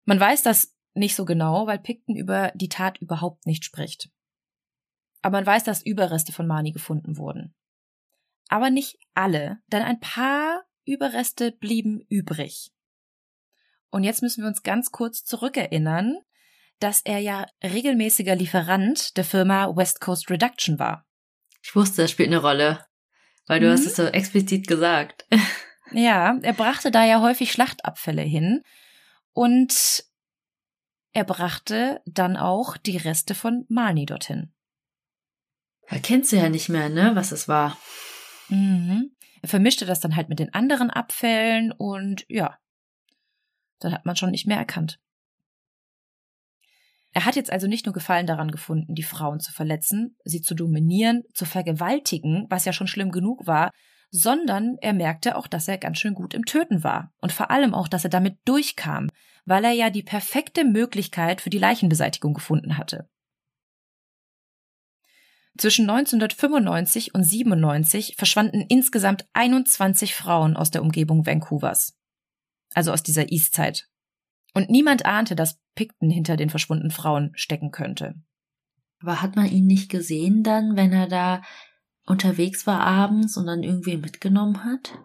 Man weiß das nicht so genau, weil Picton über die Tat überhaupt nicht spricht. Aber man weiß, dass Überreste von Marnie gefunden wurden. Aber nicht alle, denn ein paar Überreste blieben übrig. Und jetzt müssen wir uns ganz kurz zurückerinnern, dass er ja regelmäßiger Lieferant der Firma West Coast Reduction war. Ich wusste, das spielt eine Rolle, weil du mhm. hast es so explizit gesagt. Ja, er brachte da ja häufig Schlachtabfälle hin und er brachte dann auch die Reste von Marnie dorthin. Erkennst du ja nicht mehr, ne, was es war. Mhm. Er vermischte das dann halt mit den anderen Abfällen und ja, dann hat man schon nicht mehr erkannt. Er hat jetzt also nicht nur Gefallen daran gefunden, die Frauen zu verletzen, sie zu dominieren, zu vergewaltigen, was ja schon schlimm genug war, sondern er merkte auch, dass er ganz schön gut im Töten war und vor allem auch, dass er damit durchkam, weil er ja die perfekte Möglichkeit für die Leichenbeseitigung gefunden hatte. Zwischen 1995 und 97 verschwanden insgesamt 21 Frauen aus der Umgebung Vancouvers. Also aus dieser Eastzeit. Und niemand ahnte, dass Picton hinter den verschwundenen Frauen stecken könnte. Aber hat man ihn nicht gesehen dann, wenn er da unterwegs war abends und dann irgendwie mitgenommen hat?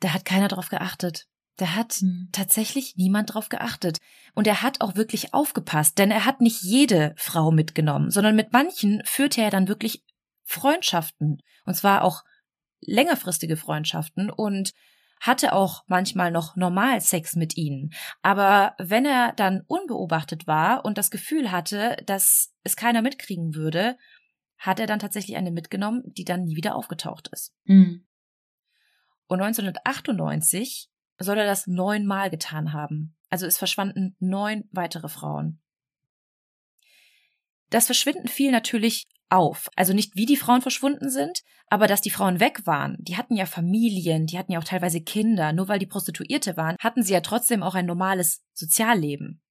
Da hat keiner drauf geachtet. Da hat hm. tatsächlich niemand drauf geachtet. Und er hat auch wirklich aufgepasst, denn er hat nicht jede Frau mitgenommen, sondern mit manchen führte er dann wirklich Freundschaften. Und zwar auch längerfristige Freundschaften und hatte auch manchmal noch normal Sex mit ihnen. Aber wenn er dann unbeobachtet war und das Gefühl hatte, dass es keiner mitkriegen würde, hat er dann tatsächlich eine mitgenommen, die dann nie wieder aufgetaucht ist. Mhm. Und 1998 soll er das neunmal getan haben. Also es verschwanden neun weitere Frauen. Das Verschwinden fiel natürlich auf. Also nicht wie die Frauen verschwunden sind, aber dass die Frauen weg waren. Die hatten ja Familien, die hatten ja auch teilweise Kinder. Nur weil die Prostituierte waren, hatten sie ja trotzdem auch ein normales Sozialleben.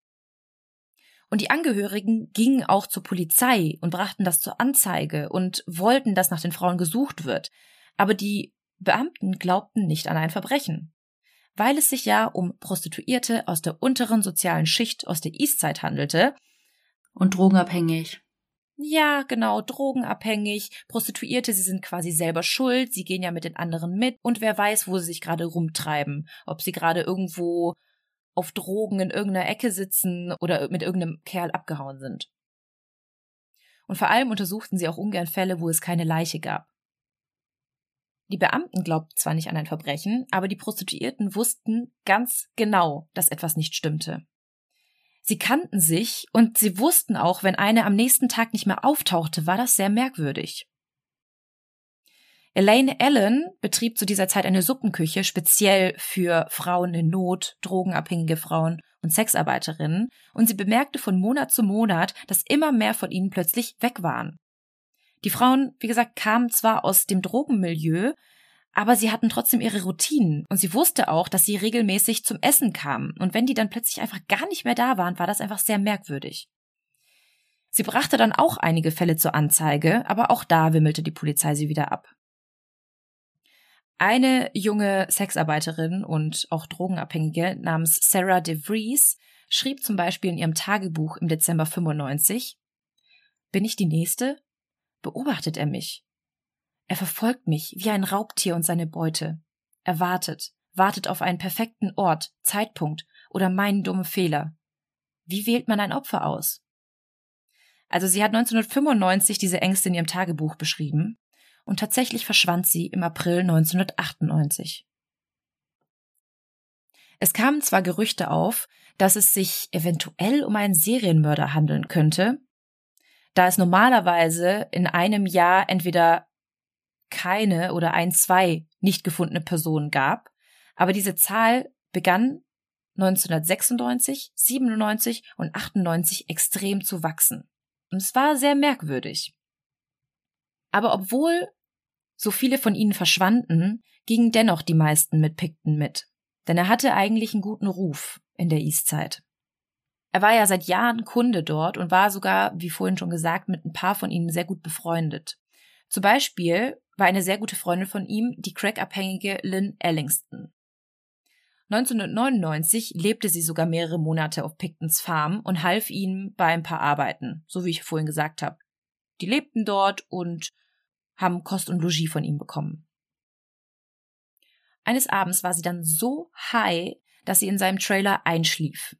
Und die Angehörigen gingen auch zur Polizei und brachten das zur Anzeige und wollten, dass nach den Frauen gesucht wird. Aber die Beamten glaubten nicht an ein Verbrechen weil es sich ja um Prostituierte aus der unteren sozialen Schicht aus der Eastside handelte. Und drogenabhängig. Ja, genau, drogenabhängig, Prostituierte, sie sind quasi selber schuld, sie gehen ja mit den anderen mit und wer weiß, wo sie sich gerade rumtreiben, ob sie gerade irgendwo auf Drogen in irgendeiner Ecke sitzen oder mit irgendeinem Kerl abgehauen sind. Und vor allem untersuchten sie auch ungern Fälle, wo es keine Leiche gab. Die Beamten glaubten zwar nicht an ein Verbrechen, aber die Prostituierten wussten ganz genau, dass etwas nicht stimmte. Sie kannten sich und sie wussten auch, wenn eine am nächsten Tag nicht mehr auftauchte, war das sehr merkwürdig. Elaine Allen betrieb zu dieser Zeit eine Suppenküche speziell für Frauen in Not, drogenabhängige Frauen und Sexarbeiterinnen, und sie bemerkte von Monat zu Monat, dass immer mehr von ihnen plötzlich weg waren. Die Frauen, wie gesagt, kamen zwar aus dem Drogenmilieu, aber sie hatten trotzdem ihre Routinen und sie wusste auch, dass sie regelmäßig zum Essen kamen. Und wenn die dann plötzlich einfach gar nicht mehr da waren, war das einfach sehr merkwürdig. Sie brachte dann auch einige Fälle zur Anzeige, aber auch da wimmelte die Polizei sie wieder ab. Eine junge Sexarbeiterin und auch Drogenabhängige namens Sarah DeVries schrieb zum Beispiel in ihrem Tagebuch im Dezember 95, Bin ich die Nächste? beobachtet er mich. Er verfolgt mich wie ein Raubtier und seine Beute. Er wartet, wartet auf einen perfekten Ort, Zeitpunkt oder meinen dummen Fehler. Wie wählt man ein Opfer aus? Also sie hat 1995 diese Ängste in ihrem Tagebuch beschrieben und tatsächlich verschwand sie im April 1998. Es kamen zwar Gerüchte auf, dass es sich eventuell um einen Serienmörder handeln könnte, da es normalerweise in einem Jahr entweder keine oder ein, zwei nicht gefundene Personen gab, aber diese Zahl begann 1996, 97 und 98 extrem zu wachsen. Und es war sehr merkwürdig. Aber obwohl so viele von ihnen verschwanden, gingen dennoch die meisten mit Picton mit. Denn er hatte eigentlich einen guten Ruf in der Eastside. Er war ja seit Jahren Kunde dort und war sogar, wie vorhin schon gesagt, mit ein paar von ihnen sehr gut befreundet. Zum Beispiel war eine sehr gute Freundin von ihm die crackabhängige Lynn Ellingston. 1999 lebte sie sogar mehrere Monate auf Pictons Farm und half ihm bei ein paar Arbeiten, so wie ich vorhin gesagt habe. Die lebten dort und haben Kost und Logis von ihm bekommen. Eines Abends war sie dann so high, dass sie in seinem Trailer einschlief.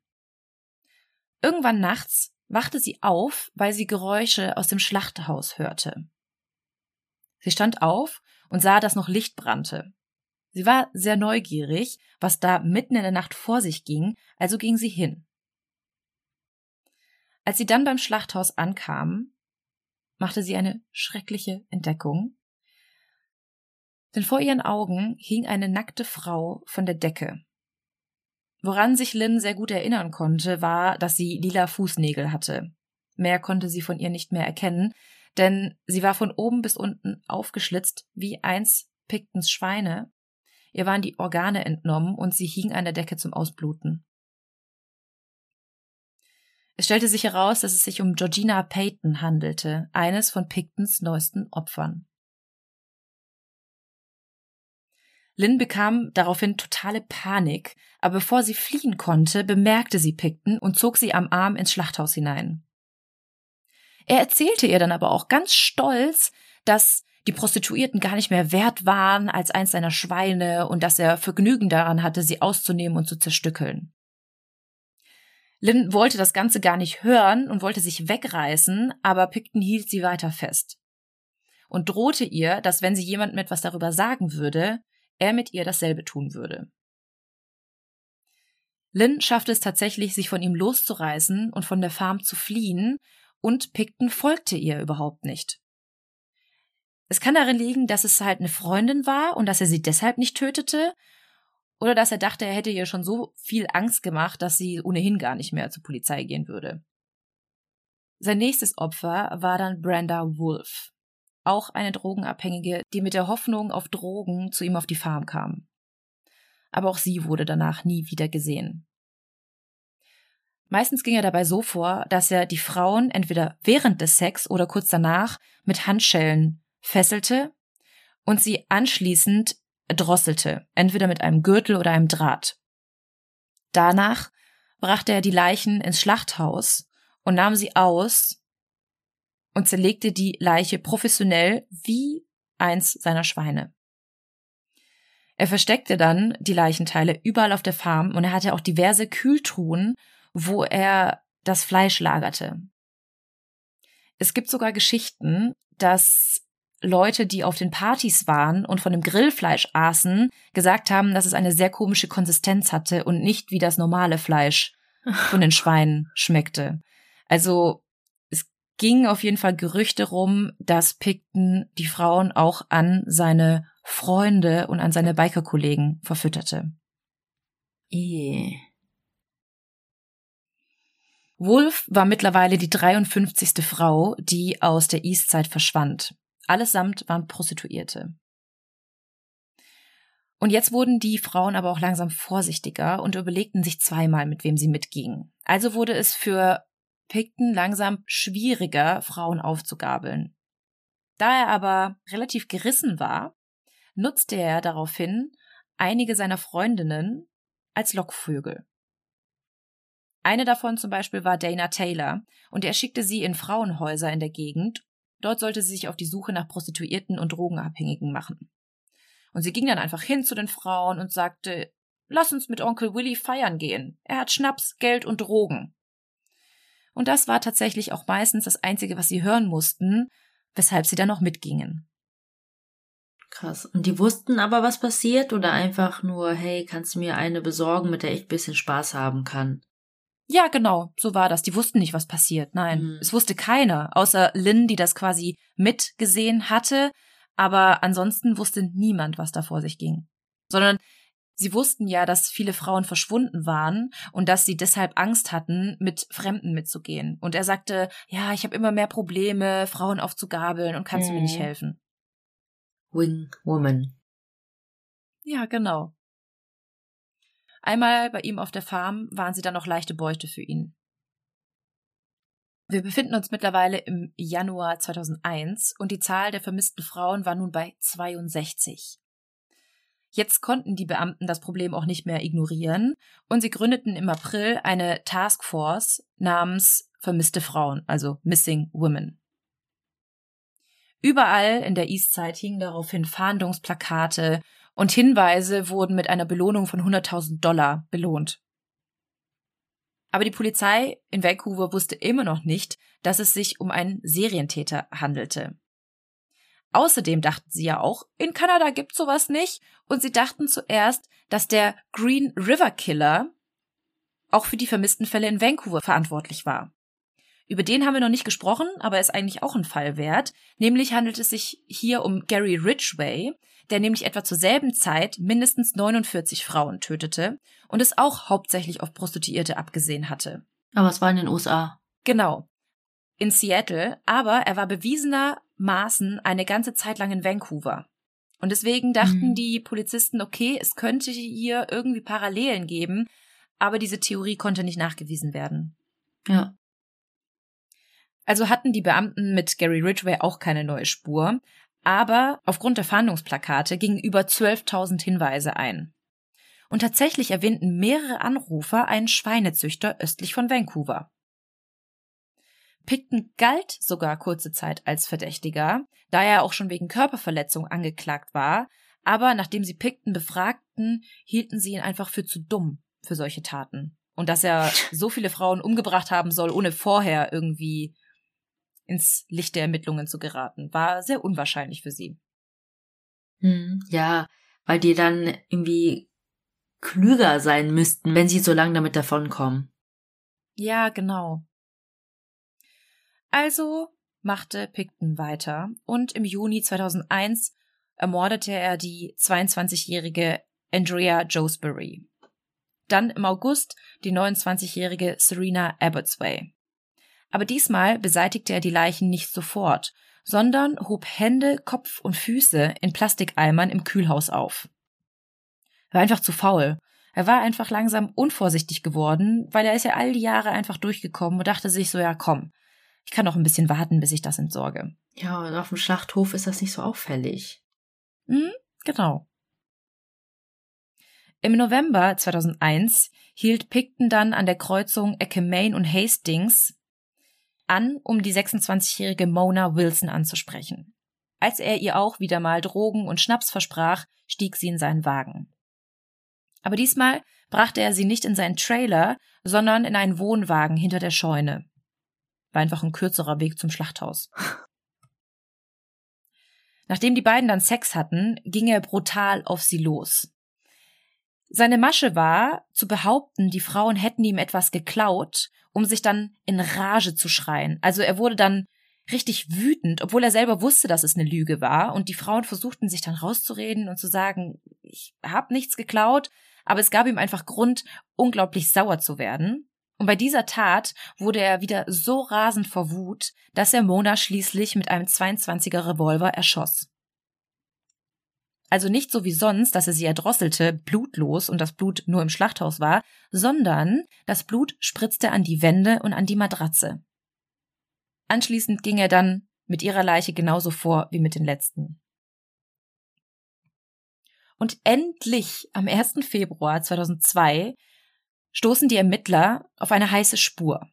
Irgendwann nachts wachte sie auf, weil sie Geräusche aus dem Schlachthaus hörte. Sie stand auf und sah, dass noch Licht brannte. Sie war sehr neugierig, was da mitten in der Nacht vor sich ging, also ging sie hin. Als sie dann beim Schlachthaus ankam, machte sie eine schreckliche Entdeckung. Denn vor ihren Augen hing eine nackte Frau von der Decke. Woran sich Lynn sehr gut erinnern konnte, war, dass sie lila Fußnägel hatte. Mehr konnte sie von ihr nicht mehr erkennen, denn sie war von oben bis unten aufgeschlitzt wie eins Pictons Schweine Ihr waren die Organe entnommen und sie hing an der Decke zum Ausbluten. Es stellte sich heraus, dass es sich um Georgina Payton handelte, eines von Pictons neuesten Opfern. Lynn bekam daraufhin totale Panik, aber bevor sie fliehen konnte, bemerkte sie Picton und zog sie am Arm ins Schlachthaus hinein. Er erzählte ihr dann aber auch ganz stolz, dass die Prostituierten gar nicht mehr wert waren als eins seiner Schweine und dass er Vergnügen daran hatte, sie auszunehmen und zu zerstückeln. Lynn wollte das Ganze gar nicht hören und wollte sich wegreißen, aber Picton hielt sie weiter fest und drohte ihr, dass wenn sie jemandem etwas darüber sagen würde, er mit ihr dasselbe tun würde. Lynn schaffte es tatsächlich, sich von ihm loszureißen und von der Farm zu fliehen, und Picton folgte ihr überhaupt nicht. Es kann darin liegen, dass es halt eine Freundin war und dass er sie deshalb nicht tötete, oder dass er dachte, er hätte ihr schon so viel Angst gemacht, dass sie ohnehin gar nicht mehr zur Polizei gehen würde. Sein nächstes Opfer war dann Brenda Wolf, auch eine Drogenabhängige, die mit der Hoffnung auf Drogen zu ihm auf die Farm kam. Aber auch sie wurde danach nie wieder gesehen. Meistens ging er dabei so vor, dass er die Frauen entweder während des Sex oder kurz danach mit Handschellen fesselte und sie anschließend drosselte, entweder mit einem Gürtel oder einem Draht. Danach brachte er die Leichen ins Schlachthaus und nahm sie aus und zerlegte die Leiche professionell wie eins seiner Schweine. Er versteckte dann die Leichenteile überall auf der Farm und er hatte auch diverse Kühltruhen, wo er das Fleisch lagerte. Es gibt sogar Geschichten, dass Leute, die auf den Partys waren und von dem Grillfleisch aßen, gesagt haben, dass es eine sehr komische Konsistenz hatte und nicht wie das normale Fleisch von den Schweinen schmeckte. Also es ging auf jeden Fall Gerüchte rum, dass Picton die Frauen auch an seine Freunde und an seine Bikerkollegen verfütterte. Ehe. Wolf war mittlerweile die 53. Frau, die aus der Eastside verschwand. Allesamt waren Prostituierte. Und jetzt wurden die Frauen aber auch langsam vorsichtiger und überlegten sich zweimal, mit wem sie mitgingen. Also wurde es für Picton langsam schwieriger, Frauen aufzugabeln. Da er aber relativ gerissen war, nutzte er daraufhin einige seiner Freundinnen als Lockvögel. Eine davon zum Beispiel war Dana Taylor, und er schickte sie in Frauenhäuser in der Gegend, Dort sollte sie sich auf die Suche nach Prostituierten und Drogenabhängigen machen. Und sie ging dann einfach hin zu den Frauen und sagte, lass uns mit Onkel Willy feiern gehen. Er hat Schnaps, Geld und Drogen. Und das war tatsächlich auch meistens das Einzige, was sie hören mussten, weshalb sie dann noch mitgingen. Krass. Und die wussten aber, was passiert oder einfach nur, hey, kannst du mir eine besorgen, mit der ich ein bisschen Spaß haben kann? Ja, genau, so war das. Die wussten nicht, was passiert. Nein, mhm. es wusste keiner, außer Lynn, die das quasi mitgesehen hatte. Aber ansonsten wusste niemand, was da vor sich ging. Sondern sie wussten ja, dass viele Frauen verschwunden waren und dass sie deshalb Angst hatten, mit Fremden mitzugehen. Und er sagte, ja, ich habe immer mehr Probleme, Frauen aufzugabeln und kannst mhm. du mir nicht mhm. helfen. Wing Woman. Ja, genau. Einmal bei ihm auf der Farm waren sie dann noch leichte Beute für ihn. Wir befinden uns mittlerweile im Januar 2001 und die Zahl der vermissten Frauen war nun bei 62. Jetzt konnten die Beamten das Problem auch nicht mehr ignorieren und sie gründeten im April eine Taskforce namens Vermisste Frauen, also Missing Women. Überall in der Eastside hingen daraufhin Fahndungsplakate und Hinweise wurden mit einer Belohnung von 100.000 Dollar belohnt. Aber die Polizei in Vancouver wusste immer noch nicht, dass es sich um einen Serientäter handelte. Außerdem dachten sie ja auch, in Kanada gibt's sowas nicht, und sie dachten zuerst, dass der Green River Killer auch für die vermissten Fälle in Vancouver verantwortlich war. Über den haben wir noch nicht gesprochen, aber ist eigentlich auch ein Fall wert. Nämlich handelt es sich hier um Gary Ridgway, der nämlich etwa zur selben Zeit mindestens 49 Frauen tötete und es auch hauptsächlich auf Prostituierte abgesehen hatte. Aber es war in den USA. Genau. In Seattle, aber er war bewiesenermaßen eine ganze Zeit lang in Vancouver. Und deswegen dachten mhm. die Polizisten, okay, es könnte hier irgendwie Parallelen geben, aber diese Theorie konnte nicht nachgewiesen werden. Ja. Also hatten die Beamten mit Gary Ridgway auch keine neue Spur, aber aufgrund der Fahndungsplakate gingen über 12.000 Hinweise ein. Und tatsächlich erwähnten mehrere Anrufer einen Schweinezüchter östlich von Vancouver. Picton galt sogar kurze Zeit als Verdächtiger, da er auch schon wegen Körperverletzung angeklagt war, aber nachdem sie Picton befragten, hielten sie ihn einfach für zu dumm für solche Taten. Und dass er so viele Frauen umgebracht haben soll, ohne vorher irgendwie ins Licht der Ermittlungen zu geraten. War sehr unwahrscheinlich für sie. Hm, ja, weil die dann irgendwie klüger sein müssten, wenn sie so lange damit davonkommen. Ja, genau. Also machte Picton weiter und im Juni 2001 ermordete er die 22-jährige Andrea Josbury. Dann im August die 29-jährige Serena Abbotsway. Aber diesmal beseitigte er die Leichen nicht sofort, sondern hob Hände, Kopf und Füße in Plastikeimern im Kühlhaus auf. Er war einfach zu faul. Er war einfach langsam unvorsichtig geworden, weil er ist ja all die Jahre einfach durchgekommen und dachte sich so, ja komm, ich kann noch ein bisschen warten, bis ich das entsorge. Ja, und auf dem Schlachthof ist das nicht so auffällig. Hm, genau. Im November 2001 hielt Picton dann an der Kreuzung Ecke Main und Hastings an, um die 26-jährige Mona Wilson anzusprechen. Als er ihr auch wieder mal Drogen und Schnaps versprach, stieg sie in seinen Wagen. Aber diesmal brachte er sie nicht in seinen Trailer, sondern in einen Wohnwagen hinter der Scheune. War einfach ein kürzerer Weg zum Schlachthaus. Nachdem die beiden dann Sex hatten, ging er brutal auf sie los. Seine Masche war, zu behaupten, die Frauen hätten ihm etwas geklaut, um sich dann in Rage zu schreien. Also er wurde dann richtig wütend, obwohl er selber wusste, dass es eine Lüge war. Und die Frauen versuchten sich dann rauszureden und zu sagen, ich habe nichts geklaut, aber es gab ihm einfach Grund, unglaublich sauer zu werden. Und bei dieser Tat wurde er wieder so rasend vor Wut, dass er Mona schließlich mit einem 22er Revolver erschoss. Also nicht so wie sonst, dass er sie erdrosselte, blutlos und das Blut nur im Schlachthaus war, sondern das Blut spritzte an die Wände und an die Matratze. Anschließend ging er dann mit ihrer Leiche genauso vor wie mit den letzten. Und endlich am 1. Februar 2002 stoßen die Ermittler auf eine heiße Spur.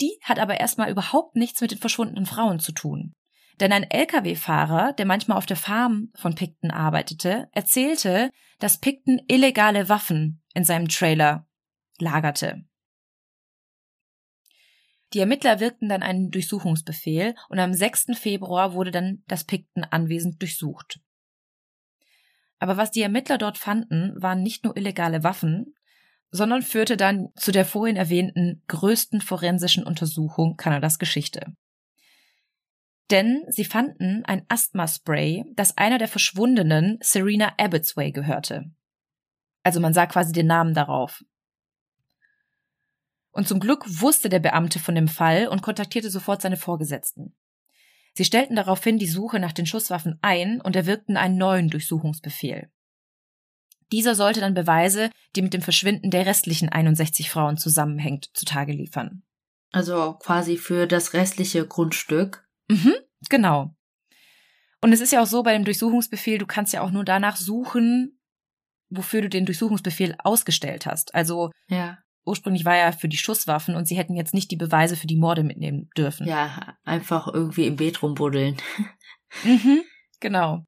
Die hat aber erstmal überhaupt nichts mit den verschwundenen Frauen zu tun. Denn ein Lkw-Fahrer, der manchmal auf der Farm von Picton arbeitete, erzählte, dass Picton illegale Waffen in seinem Trailer lagerte. Die Ermittler wirkten dann einen Durchsuchungsbefehl und am 6. Februar wurde dann das Picton anwesend durchsucht. Aber was die Ermittler dort fanden, waren nicht nur illegale Waffen, sondern führte dann zu der vorhin erwähnten größten forensischen Untersuchung Kanadas Geschichte. Denn sie fanden ein Asthma-Spray, das einer der verschwundenen Serena Abbotsway gehörte. Also man sah quasi den Namen darauf. Und zum Glück wusste der Beamte von dem Fall und kontaktierte sofort seine Vorgesetzten. Sie stellten daraufhin die Suche nach den Schusswaffen ein und erwirkten einen neuen Durchsuchungsbefehl. Dieser sollte dann Beweise, die mit dem Verschwinden der restlichen 61 Frauen zusammenhängt, zutage liefern. Also quasi für das restliche Grundstück. Mhm, genau. Und es ist ja auch so bei dem Durchsuchungsbefehl, du kannst ja auch nur danach suchen, wofür du den Durchsuchungsbefehl ausgestellt hast. Also ja ursprünglich war ja für die Schusswaffen und sie hätten jetzt nicht die Beweise für die Morde mitnehmen dürfen. Ja, einfach irgendwie im Beet rumbuddeln. mhm, genau.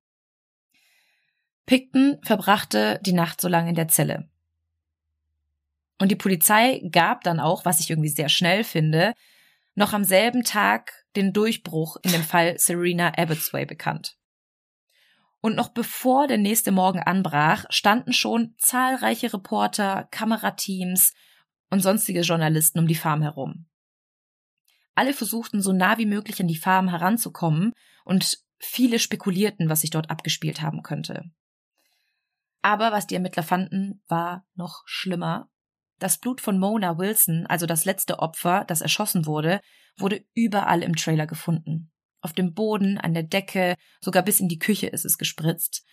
Picton verbrachte die Nacht so lange in der Zelle. Und die Polizei gab dann auch, was ich irgendwie sehr schnell finde, noch am selben Tag den Durchbruch in dem Fall Serena Abbotsway bekannt. Und noch bevor der nächste Morgen anbrach, standen schon zahlreiche Reporter, Kamerateams und sonstige Journalisten um die Farm herum. Alle versuchten so nah wie möglich an die Farm heranzukommen und viele spekulierten, was sich dort abgespielt haben könnte. Aber was die Ermittler fanden, war noch schlimmer. Das Blut von Mona Wilson, also das letzte Opfer, das erschossen wurde, wurde überall im Trailer gefunden. Auf dem Boden, an der Decke, sogar bis in die Küche ist es gespritzt.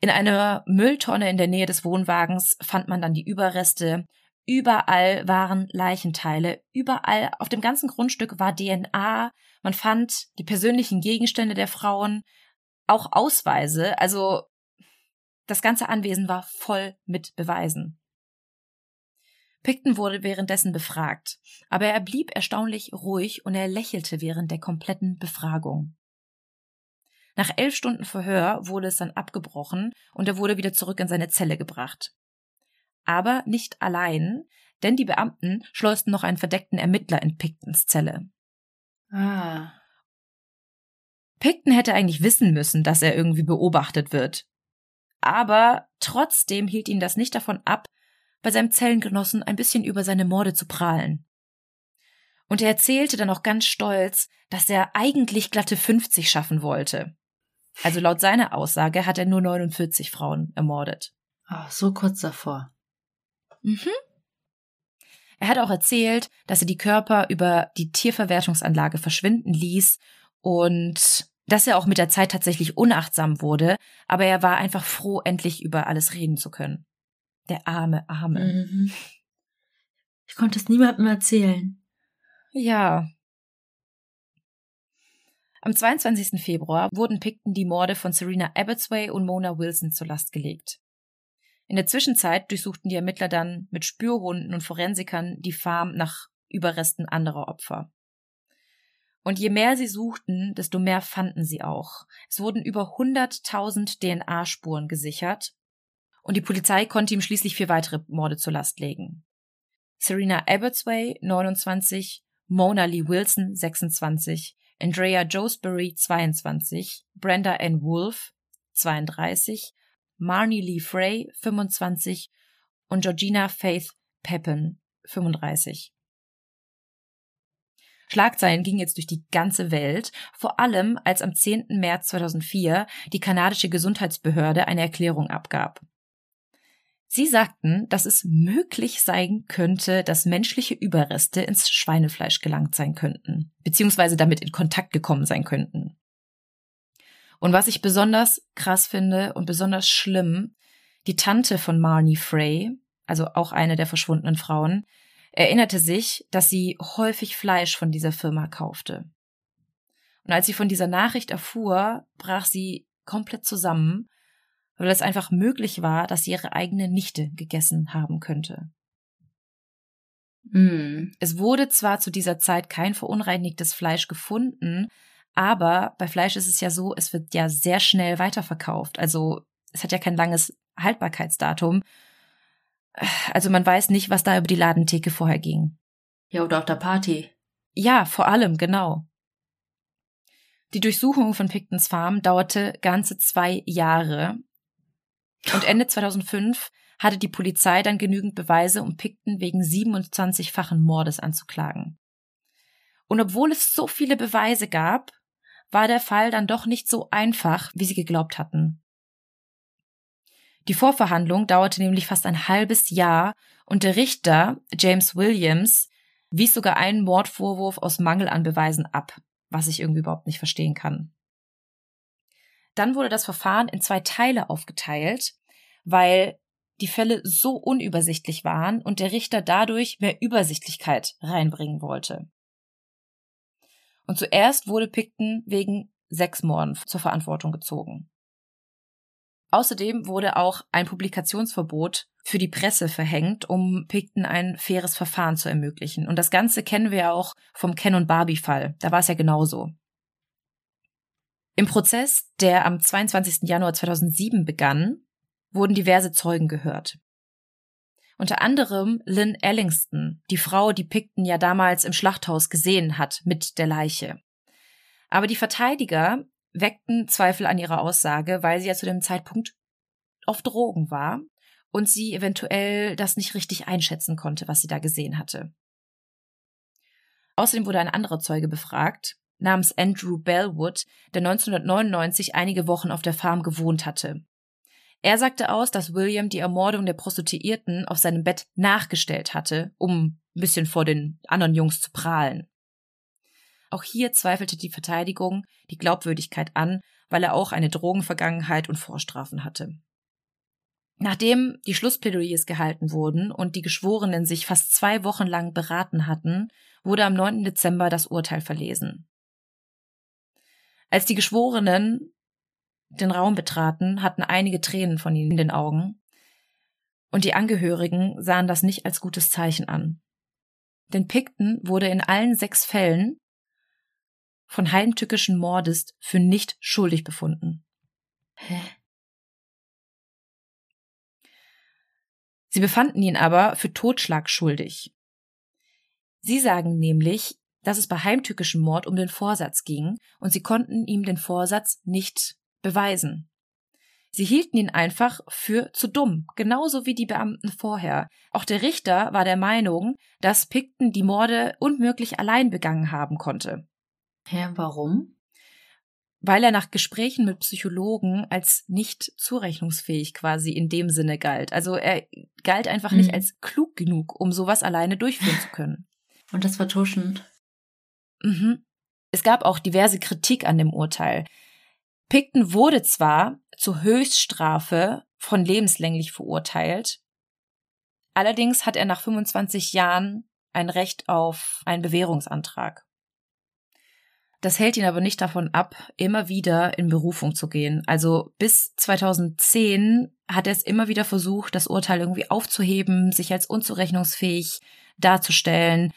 In einer Mülltonne in der Nähe des Wohnwagens fand man dann die Überreste Überall waren Leichenteile, überall auf dem ganzen Grundstück war DNA, man fand die persönlichen Gegenstände der Frauen, auch Ausweise, also das ganze Anwesen war voll mit Beweisen. Picton wurde währenddessen befragt, aber er blieb erstaunlich ruhig und er lächelte während der kompletten Befragung. Nach elf Stunden Verhör wurde es dann abgebrochen und er wurde wieder zurück in seine Zelle gebracht aber nicht allein, denn die Beamten schleusten noch einen verdeckten Ermittler in Pictons Zelle. Ah. Picton hätte eigentlich wissen müssen, dass er irgendwie beobachtet wird. Aber trotzdem hielt ihn das nicht davon ab, bei seinem Zellengenossen ein bisschen über seine Morde zu prahlen. Und er erzählte dann auch ganz stolz, dass er eigentlich glatte 50 schaffen wollte. Also laut seiner Aussage hat er nur 49 Frauen ermordet. Ach, so kurz davor. Mhm. Er hat auch erzählt, dass er die Körper über die Tierverwertungsanlage verschwinden ließ und dass er auch mit der Zeit tatsächlich unachtsam wurde, aber er war einfach froh, endlich über alles reden zu können. Der arme, arme. Mhm. Ich konnte es niemandem erzählen. Ja. Am 22. Februar wurden Picton die Morde von Serena Abbotsway und Mona Wilson zur Last gelegt. In der Zwischenzeit durchsuchten die Ermittler dann mit Spürhunden und Forensikern die Farm nach Überresten anderer Opfer. Und je mehr sie suchten, desto mehr fanden sie auch. Es wurden über 100.000 DNA-Spuren gesichert und die Polizei konnte ihm schließlich vier weitere Morde zur Last legen. Serena Abbotsway, 29, Mona Lee Wilson, 26, Andrea Joesbury, 22, Brenda Ann Wolfe, 32 Marnie Lee Frey 25 und Georgina Faith Peppen 35. Schlagzeilen gingen jetzt durch die ganze Welt, vor allem als am 10. März 2004 die kanadische Gesundheitsbehörde eine Erklärung abgab. Sie sagten, dass es möglich sein könnte, dass menschliche Überreste ins Schweinefleisch gelangt sein könnten, beziehungsweise damit in Kontakt gekommen sein könnten. Und was ich besonders krass finde und besonders schlimm, die Tante von Marnie Frey, also auch eine der verschwundenen Frauen, erinnerte sich, dass sie häufig Fleisch von dieser Firma kaufte. Und als sie von dieser Nachricht erfuhr, brach sie komplett zusammen, weil es einfach möglich war, dass sie ihre eigene Nichte gegessen haben könnte. Mm. Es wurde zwar zu dieser Zeit kein verunreinigtes Fleisch gefunden, Aber bei Fleisch ist es ja so, es wird ja sehr schnell weiterverkauft. Also es hat ja kein langes Haltbarkeitsdatum. Also man weiß nicht, was da über die Ladentheke vorher ging. Ja, oder auf der Party. Ja, vor allem, genau. Die Durchsuchung von Pictons Farm dauerte ganze zwei Jahre. Und Ende 2005 hatte die Polizei dann genügend Beweise, um Picton wegen 27-fachen Mordes anzuklagen. Und obwohl es so viele Beweise gab, war der Fall dann doch nicht so einfach, wie sie geglaubt hatten. Die Vorverhandlung dauerte nämlich fast ein halbes Jahr und der Richter, James Williams, wies sogar einen Mordvorwurf aus Mangel an Beweisen ab, was ich irgendwie überhaupt nicht verstehen kann. Dann wurde das Verfahren in zwei Teile aufgeteilt, weil die Fälle so unübersichtlich waren und der Richter dadurch mehr Übersichtlichkeit reinbringen wollte. Und zuerst wurde Picton wegen sechs Morden zur Verantwortung gezogen. Außerdem wurde auch ein Publikationsverbot für die Presse verhängt, um Picton ein faires Verfahren zu ermöglichen. Und das Ganze kennen wir ja auch vom Ken und Barbie Fall. Da war es ja genauso. Im Prozess, der am 22. Januar 2007 begann, wurden diverse Zeugen gehört. Unter anderem Lynn Ellingston, die Frau, die Picton ja damals im Schlachthaus gesehen hat mit der Leiche. Aber die Verteidiger weckten Zweifel an ihrer Aussage, weil sie ja zu dem Zeitpunkt auf Drogen war und sie eventuell das nicht richtig einschätzen konnte, was sie da gesehen hatte. Außerdem wurde ein anderer Zeuge befragt, namens Andrew Bellwood, der 1999 einige Wochen auf der Farm gewohnt hatte. Er sagte aus, dass William die Ermordung der Prostituierten auf seinem Bett nachgestellt hatte, um ein bisschen vor den anderen Jungs zu prahlen. Auch hier zweifelte die Verteidigung die Glaubwürdigkeit an, weil er auch eine Drogenvergangenheit und Vorstrafen hatte. Nachdem die Schlussplädoyers gehalten wurden und die Geschworenen sich fast zwei Wochen lang beraten hatten, wurde am 9. Dezember das Urteil verlesen. Als die Geschworenen den Raum betraten, hatten einige Tränen von ihnen in den Augen, und die Angehörigen sahen das nicht als gutes Zeichen an. Denn Picton wurde in allen sechs Fällen von heimtückischen Mordes für nicht schuldig befunden. Hä? Sie befanden ihn aber für Totschlag schuldig. Sie sagen nämlich, dass es bei heimtückischem Mord um den Vorsatz ging und sie konnten ihm den Vorsatz nicht beweisen. Sie hielten ihn einfach für zu dumm, genauso wie die Beamten vorher. Auch der Richter war der Meinung, dass Picton die Morde unmöglich allein begangen haben konnte. Hä, warum? Weil er nach Gesprächen mit Psychologen als nicht zurechnungsfähig quasi in dem Sinne galt. Also er galt einfach mhm. nicht als klug genug, um sowas alleine durchführen zu können. Und das vertuschend. Mhm. Es gab auch diverse Kritik an dem Urteil. Picton wurde zwar zur Höchststrafe von lebenslänglich verurteilt, allerdings hat er nach 25 Jahren ein Recht auf einen Bewährungsantrag. Das hält ihn aber nicht davon ab, immer wieder in Berufung zu gehen. Also bis 2010 hat er es immer wieder versucht, das Urteil irgendwie aufzuheben, sich als unzurechnungsfähig darzustellen.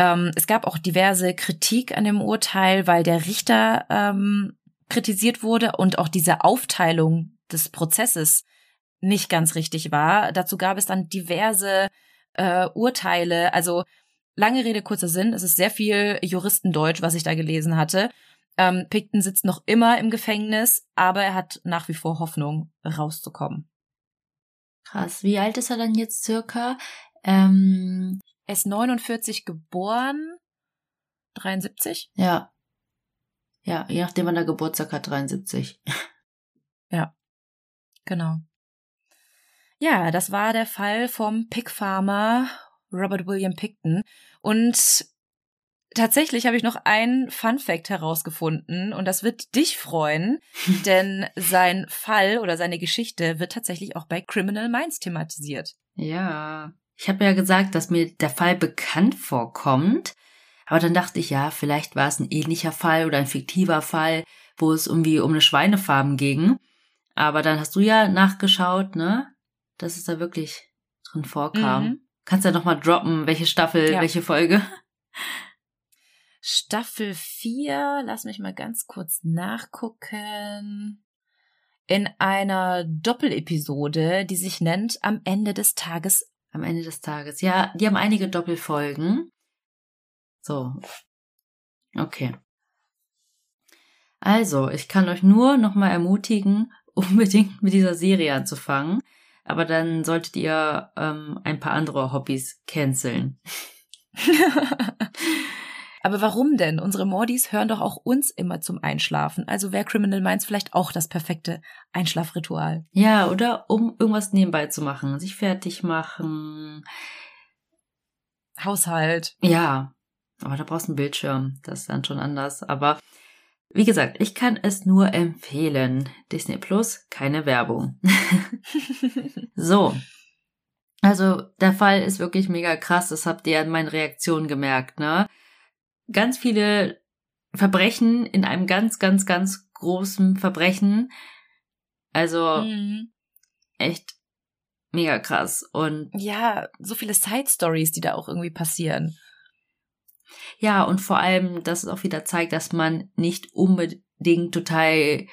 Ähm, es gab auch diverse Kritik an dem Urteil, weil der Richter ähm, kritisiert wurde und auch diese Aufteilung des Prozesses nicht ganz richtig war. Dazu gab es dann diverse äh, Urteile. Also Lange Rede, kurzer Sinn. Es ist sehr viel Juristendeutsch, was ich da gelesen hatte. Ähm, Picton sitzt noch immer im Gefängnis, aber er hat nach wie vor Hoffnung, rauszukommen. Krass. Wie alt ist er dann jetzt circa? Ähm, er ist 49 geboren. 73? Ja. Ja, je nachdem, wann er Geburtstag hat, 73. ja. Genau. Ja, das war der Fall vom Pig Farmer Robert William Picton. Und tatsächlich habe ich noch einen Fun Fact herausgefunden und das wird dich freuen, denn sein Fall oder seine Geschichte wird tatsächlich auch bei Criminal Minds thematisiert. Ja. Ich habe ja gesagt, dass mir der Fall bekannt vorkommt. Aber dann dachte ich, ja, vielleicht war es ein ähnlicher Fall oder ein fiktiver Fall, wo es irgendwie um eine Schweinefarm ging. Aber dann hast du ja nachgeschaut, ne? Dass es da wirklich drin vorkam. Mhm. Kannst du ja nochmal droppen, welche Staffel, ja. welche Folge? Staffel 4, lass mich mal ganz kurz nachgucken, in einer Doppelepisode, die sich nennt Am Ende des Tages. Am Ende des Tages. Ja, die haben einige Doppelfolgen. So. Okay. Also, ich kann euch nur nochmal ermutigen, unbedingt mit dieser Serie anzufangen. Aber dann solltet ihr ähm, ein paar andere Hobbys canceln. Aber warum denn? Unsere Mordis hören doch auch uns immer zum Einschlafen. Also wäre Criminal Minds vielleicht auch das perfekte Einschlafritual. Ja, oder um irgendwas nebenbei zu machen. Sich fertig machen. Haushalt. Ja, aber da brauchst du einen Bildschirm. Das ist dann schon anders. Aber wie gesagt, ich kann es nur empfehlen. Disney Plus, keine Werbung. so. Also, der Fall ist wirklich mega krass. Das habt ihr an meinen Reaktionen gemerkt, ne? Ganz viele Verbrechen in einem ganz, ganz, ganz großen Verbrechen. Also, mhm. echt mega krass. Und ja, so viele Side Stories, die da auch irgendwie passieren. Ja, und vor allem, dass es auch wieder zeigt, dass man nicht unbedingt total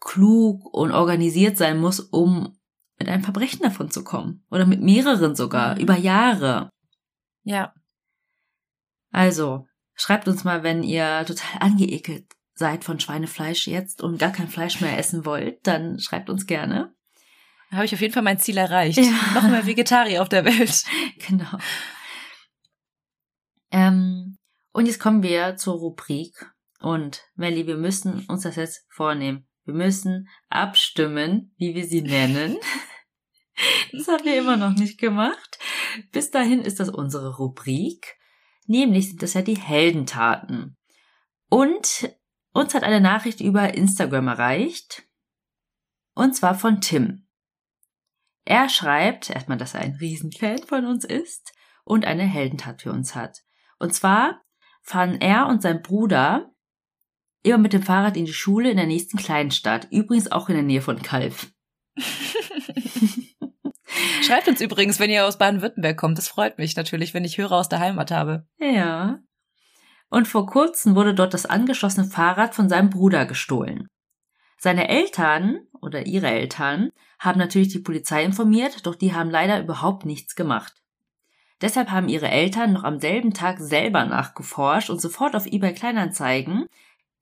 klug und organisiert sein muss, um mit einem Verbrechen davon zu kommen. Oder mit mehreren sogar, mhm. über Jahre. Ja. Also, schreibt uns mal, wenn ihr total angeekelt seid von Schweinefleisch jetzt und gar kein Fleisch mehr essen wollt, dann schreibt uns gerne. Da habe ich auf jeden Fall mein Ziel erreicht. Ja. Noch mehr Vegetarier auf der Welt. Genau. Ähm, und jetzt kommen wir zur Rubrik. Und Melly, wir müssen uns das jetzt vornehmen. Wir müssen abstimmen, wie wir sie nennen. Das haben wir immer noch nicht gemacht. Bis dahin ist das unsere Rubrik. Nämlich sind das ja die Heldentaten. Und uns hat eine Nachricht über Instagram erreicht. Und zwar von Tim. Er schreibt erstmal, dass er ein Riesenfan von uns ist und eine Heldentat für uns hat. Und zwar fahren er und sein Bruder immer mit dem Fahrrad in die Schule in der nächsten Kleinstadt, übrigens auch in der Nähe von Kalf. Schreibt uns übrigens, wenn ihr aus Baden-Württemberg kommt. Das freut mich natürlich, wenn ich Hörer aus der Heimat habe. Ja. Und vor kurzem wurde dort das angeschlossene Fahrrad von seinem Bruder gestohlen. Seine Eltern oder ihre Eltern haben natürlich die Polizei informiert, doch die haben leider überhaupt nichts gemacht. Deshalb haben ihre Eltern noch am selben Tag selber nachgeforscht und sofort auf eBay Kleinanzeigen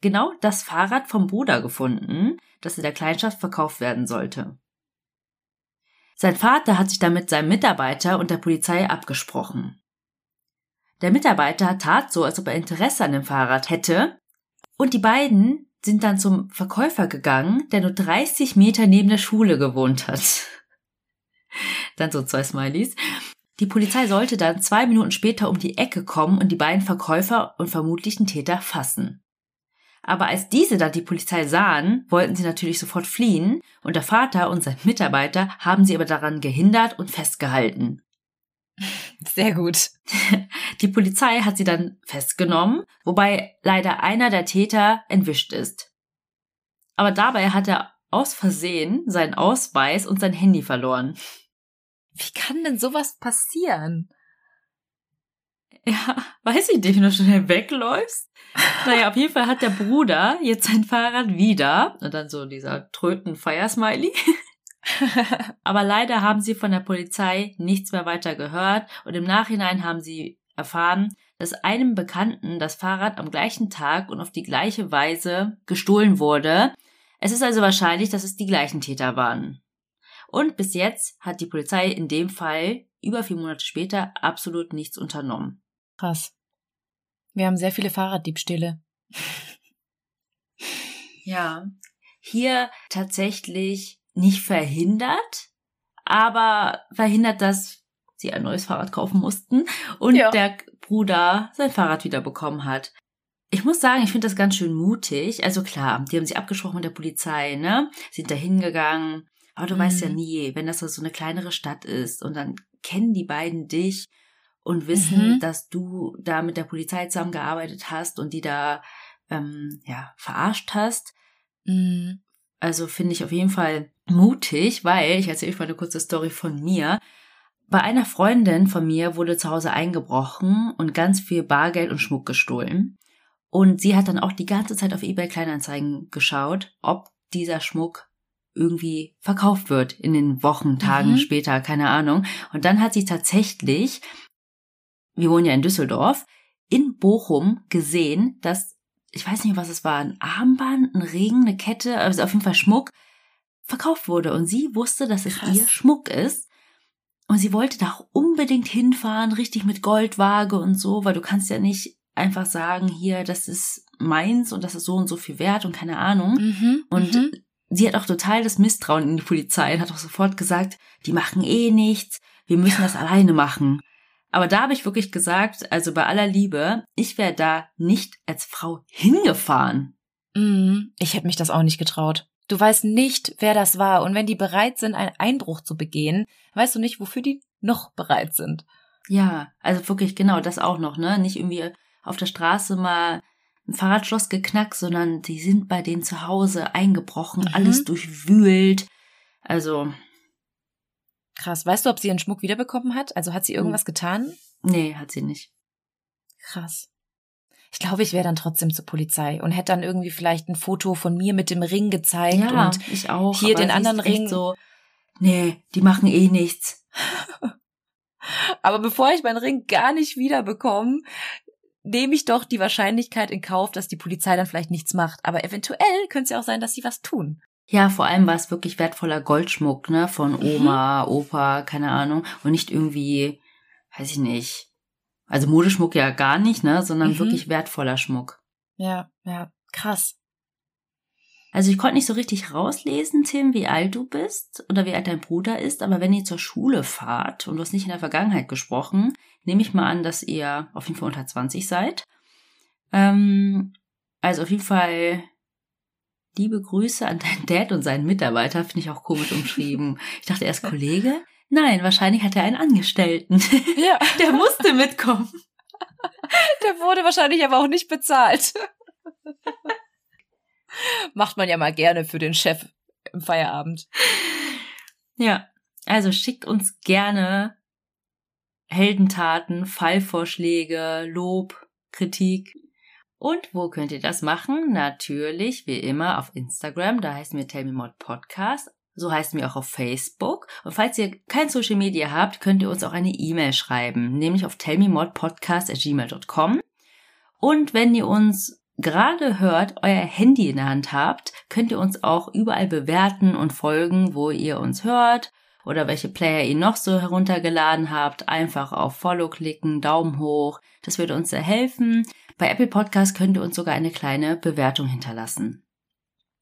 genau das Fahrrad vom Bruder gefunden, das in der Kleinstadt verkauft werden sollte. Sein Vater hat sich dann mit seinem Mitarbeiter und der Polizei abgesprochen. Der Mitarbeiter tat so, als ob er Interesse an dem Fahrrad hätte, und die beiden sind dann zum Verkäufer gegangen, der nur 30 Meter neben der Schule gewohnt hat. dann so zwei Smileys. Die Polizei sollte dann zwei Minuten später um die Ecke kommen und die beiden Verkäufer und vermutlichen Täter fassen. Aber als diese dann die Polizei sahen, wollten sie natürlich sofort fliehen und der Vater und sein Mitarbeiter haben sie aber daran gehindert und festgehalten. Sehr gut. Die Polizei hat sie dann festgenommen, wobei leider einer der Täter entwischt ist. Aber dabei hat er aus Versehen seinen Ausweis und sein Handy verloren. Wie kann denn sowas passieren? Ja, weiß ich nicht, wenn du schnell wegläufst. Naja, auf jeden Fall hat der Bruder jetzt sein Fahrrad wieder. Und dann so dieser tröten Feiersmiley. Aber leider haben sie von der Polizei nichts mehr weiter gehört und im Nachhinein haben sie erfahren, dass einem Bekannten das Fahrrad am gleichen Tag und auf die gleiche Weise gestohlen wurde. Es ist also wahrscheinlich, dass es die gleichen Täter waren. Und bis jetzt hat die Polizei in dem Fall über vier Monate später absolut nichts unternommen. Krass. Wir haben sehr viele Fahrraddiebstähle. ja. Hier tatsächlich nicht verhindert, aber verhindert, dass sie ein neues Fahrrad kaufen mussten und ja. der Bruder sein Fahrrad wieder bekommen hat. Ich muss sagen, ich finde das ganz schön mutig. Also klar, die haben sich abgesprochen mit der Polizei, ne? Sind da hingegangen, aber du mhm. weißt ja mhm. nie, wenn das so eine kleinere Stadt ist und dann kennen die beiden dich und wissen, mhm. dass du da mit der Polizei zusammengearbeitet hast und die da ähm, ja verarscht hast. Mhm. Also finde ich auf jeden Fall mutig, weil ich erzähle euch mal eine kurze Story von mir. Bei einer Freundin von mir wurde zu Hause eingebrochen und ganz viel Bargeld und Schmuck gestohlen. Und sie hat dann auch die ganze Zeit auf eBay Kleinanzeigen geschaut, ob dieser Schmuck irgendwie verkauft wird in den Wochen, Tagen mhm. später, keine Ahnung. Und dann hat sie tatsächlich, wir wohnen ja in Düsseldorf, in Bochum gesehen, dass, ich weiß nicht, was es war, ein Armband, ein Ring, eine Kette, also auf jeden Fall Schmuck, verkauft wurde. Und sie wusste, dass es Krass. ihr Schmuck ist. Und sie wollte da auch unbedingt hinfahren, richtig mit Goldwaage und so, weil du kannst ja nicht einfach sagen, hier, das ist meins und das ist so und so viel wert und keine Ahnung. Mhm, und mhm. sie hat auch total das Misstrauen in die Polizei und hat auch sofort gesagt, die machen eh nichts, wir müssen ja. das alleine machen. Aber da habe ich wirklich gesagt, also bei aller Liebe, ich wäre da nicht als Frau hingefahren. Mhm. Ich hätte mich das auch nicht getraut. Du weißt nicht, wer das war. Und wenn die bereit sind, einen Einbruch zu begehen, weißt du nicht, wofür die noch bereit sind. Ja, also wirklich genau das auch noch, ne? Nicht irgendwie auf der Straße mal ein Fahrradschloss geknackt, sondern die sind bei denen zu Hause eingebrochen, mhm. alles durchwühlt. Also. Krass. Weißt du, ob sie ihren Schmuck wiederbekommen hat? Also hat sie irgendwas getan? Nee, hat sie nicht. Krass. Ich glaube, ich wäre dann trotzdem zur Polizei und hätte dann irgendwie vielleicht ein Foto von mir mit dem Ring gezeigt ja, und ich auch, hier den anderen Ring. So, nee, die machen eh nichts. aber bevor ich meinen Ring gar nicht wiederbekomme, nehme ich doch die Wahrscheinlichkeit in Kauf, dass die Polizei dann vielleicht nichts macht. Aber eventuell könnte es ja auch sein, dass sie was tun. Ja, vor allem war es wirklich wertvoller Goldschmuck, ne, von mhm. Oma, mhm. Opa, keine Ahnung, und nicht irgendwie, weiß ich nicht, also Modeschmuck ja gar nicht, ne, sondern mhm. wirklich wertvoller Schmuck. Ja, ja, krass. Also ich konnte nicht so richtig rauslesen, Tim, wie alt du bist oder wie alt dein Bruder ist, aber wenn ihr zur Schule fahrt und du hast nicht in der Vergangenheit gesprochen, nehme ich mal an, dass ihr auf jeden Fall unter 20 seid. Ähm, also auf jeden Fall liebe Grüße an deinen Dad und seinen Mitarbeiter, finde ich auch komisch umschrieben. Ich dachte erst Kollege. Nein, wahrscheinlich hat er einen Angestellten. Ja. Der musste mitkommen. Der wurde wahrscheinlich aber auch nicht bezahlt. Macht man ja mal gerne für den Chef im Feierabend. Ja, also schickt uns gerne Heldentaten, Fallvorschläge, Lob, Kritik. Und wo könnt ihr das machen? Natürlich, wie immer, auf Instagram, da heißen wir Tell Me Mod Podcast. So heißen wir auch auf Facebook. Und falls ihr kein Social Media habt, könnt ihr uns auch eine E-Mail schreiben, nämlich auf tellmemodpodcast.gmail.com. Und wenn ihr uns gerade hört, euer Handy in der Hand habt, könnt ihr uns auch überall bewerten und folgen, wo ihr uns hört oder welche Player ihr noch so heruntergeladen habt. Einfach auf Follow klicken, Daumen hoch. Das würde uns sehr helfen. Bei Apple Podcast könnt ihr uns sogar eine kleine Bewertung hinterlassen.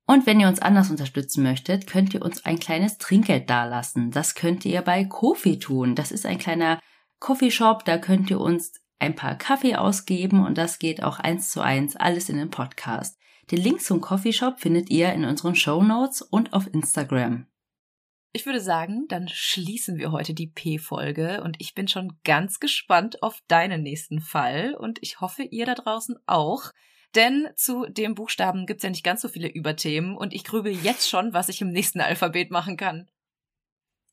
Und wenn ihr uns anders unterstützen möchtet, könnt ihr uns ein kleines Trinkgeld dalassen. Das könnt ihr bei Kofi tun. Das ist ein kleiner Coffeeshop, da könnt ihr uns ein paar Kaffee ausgeben und das geht auch eins zu eins alles in den Podcast. Den Link zum Coffeeshop findet ihr in unseren Show Notes und auf Instagram. Ich würde sagen, dann schließen wir heute die P-Folge und ich bin schon ganz gespannt auf deinen nächsten Fall und ich hoffe, ihr da draußen auch. Denn zu dem Buchstaben gibt's ja nicht ganz so viele Überthemen und ich grübel jetzt schon, was ich im nächsten Alphabet machen kann.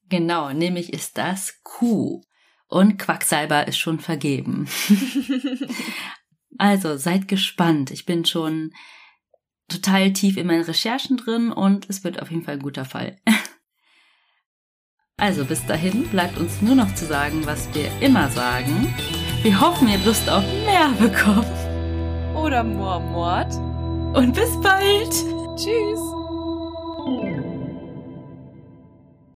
Genau, nämlich ist das Q. Und Quacksalber ist schon vergeben. also seid gespannt. Ich bin schon total tief in meinen Recherchen drin und es wird auf jeden Fall ein guter Fall. Also bis dahin bleibt uns nur noch zu sagen, was wir immer sagen. Wir hoffen, ihr habt Lust auf mehr bekommen oder Moormord. Und bis bald. Tschüss.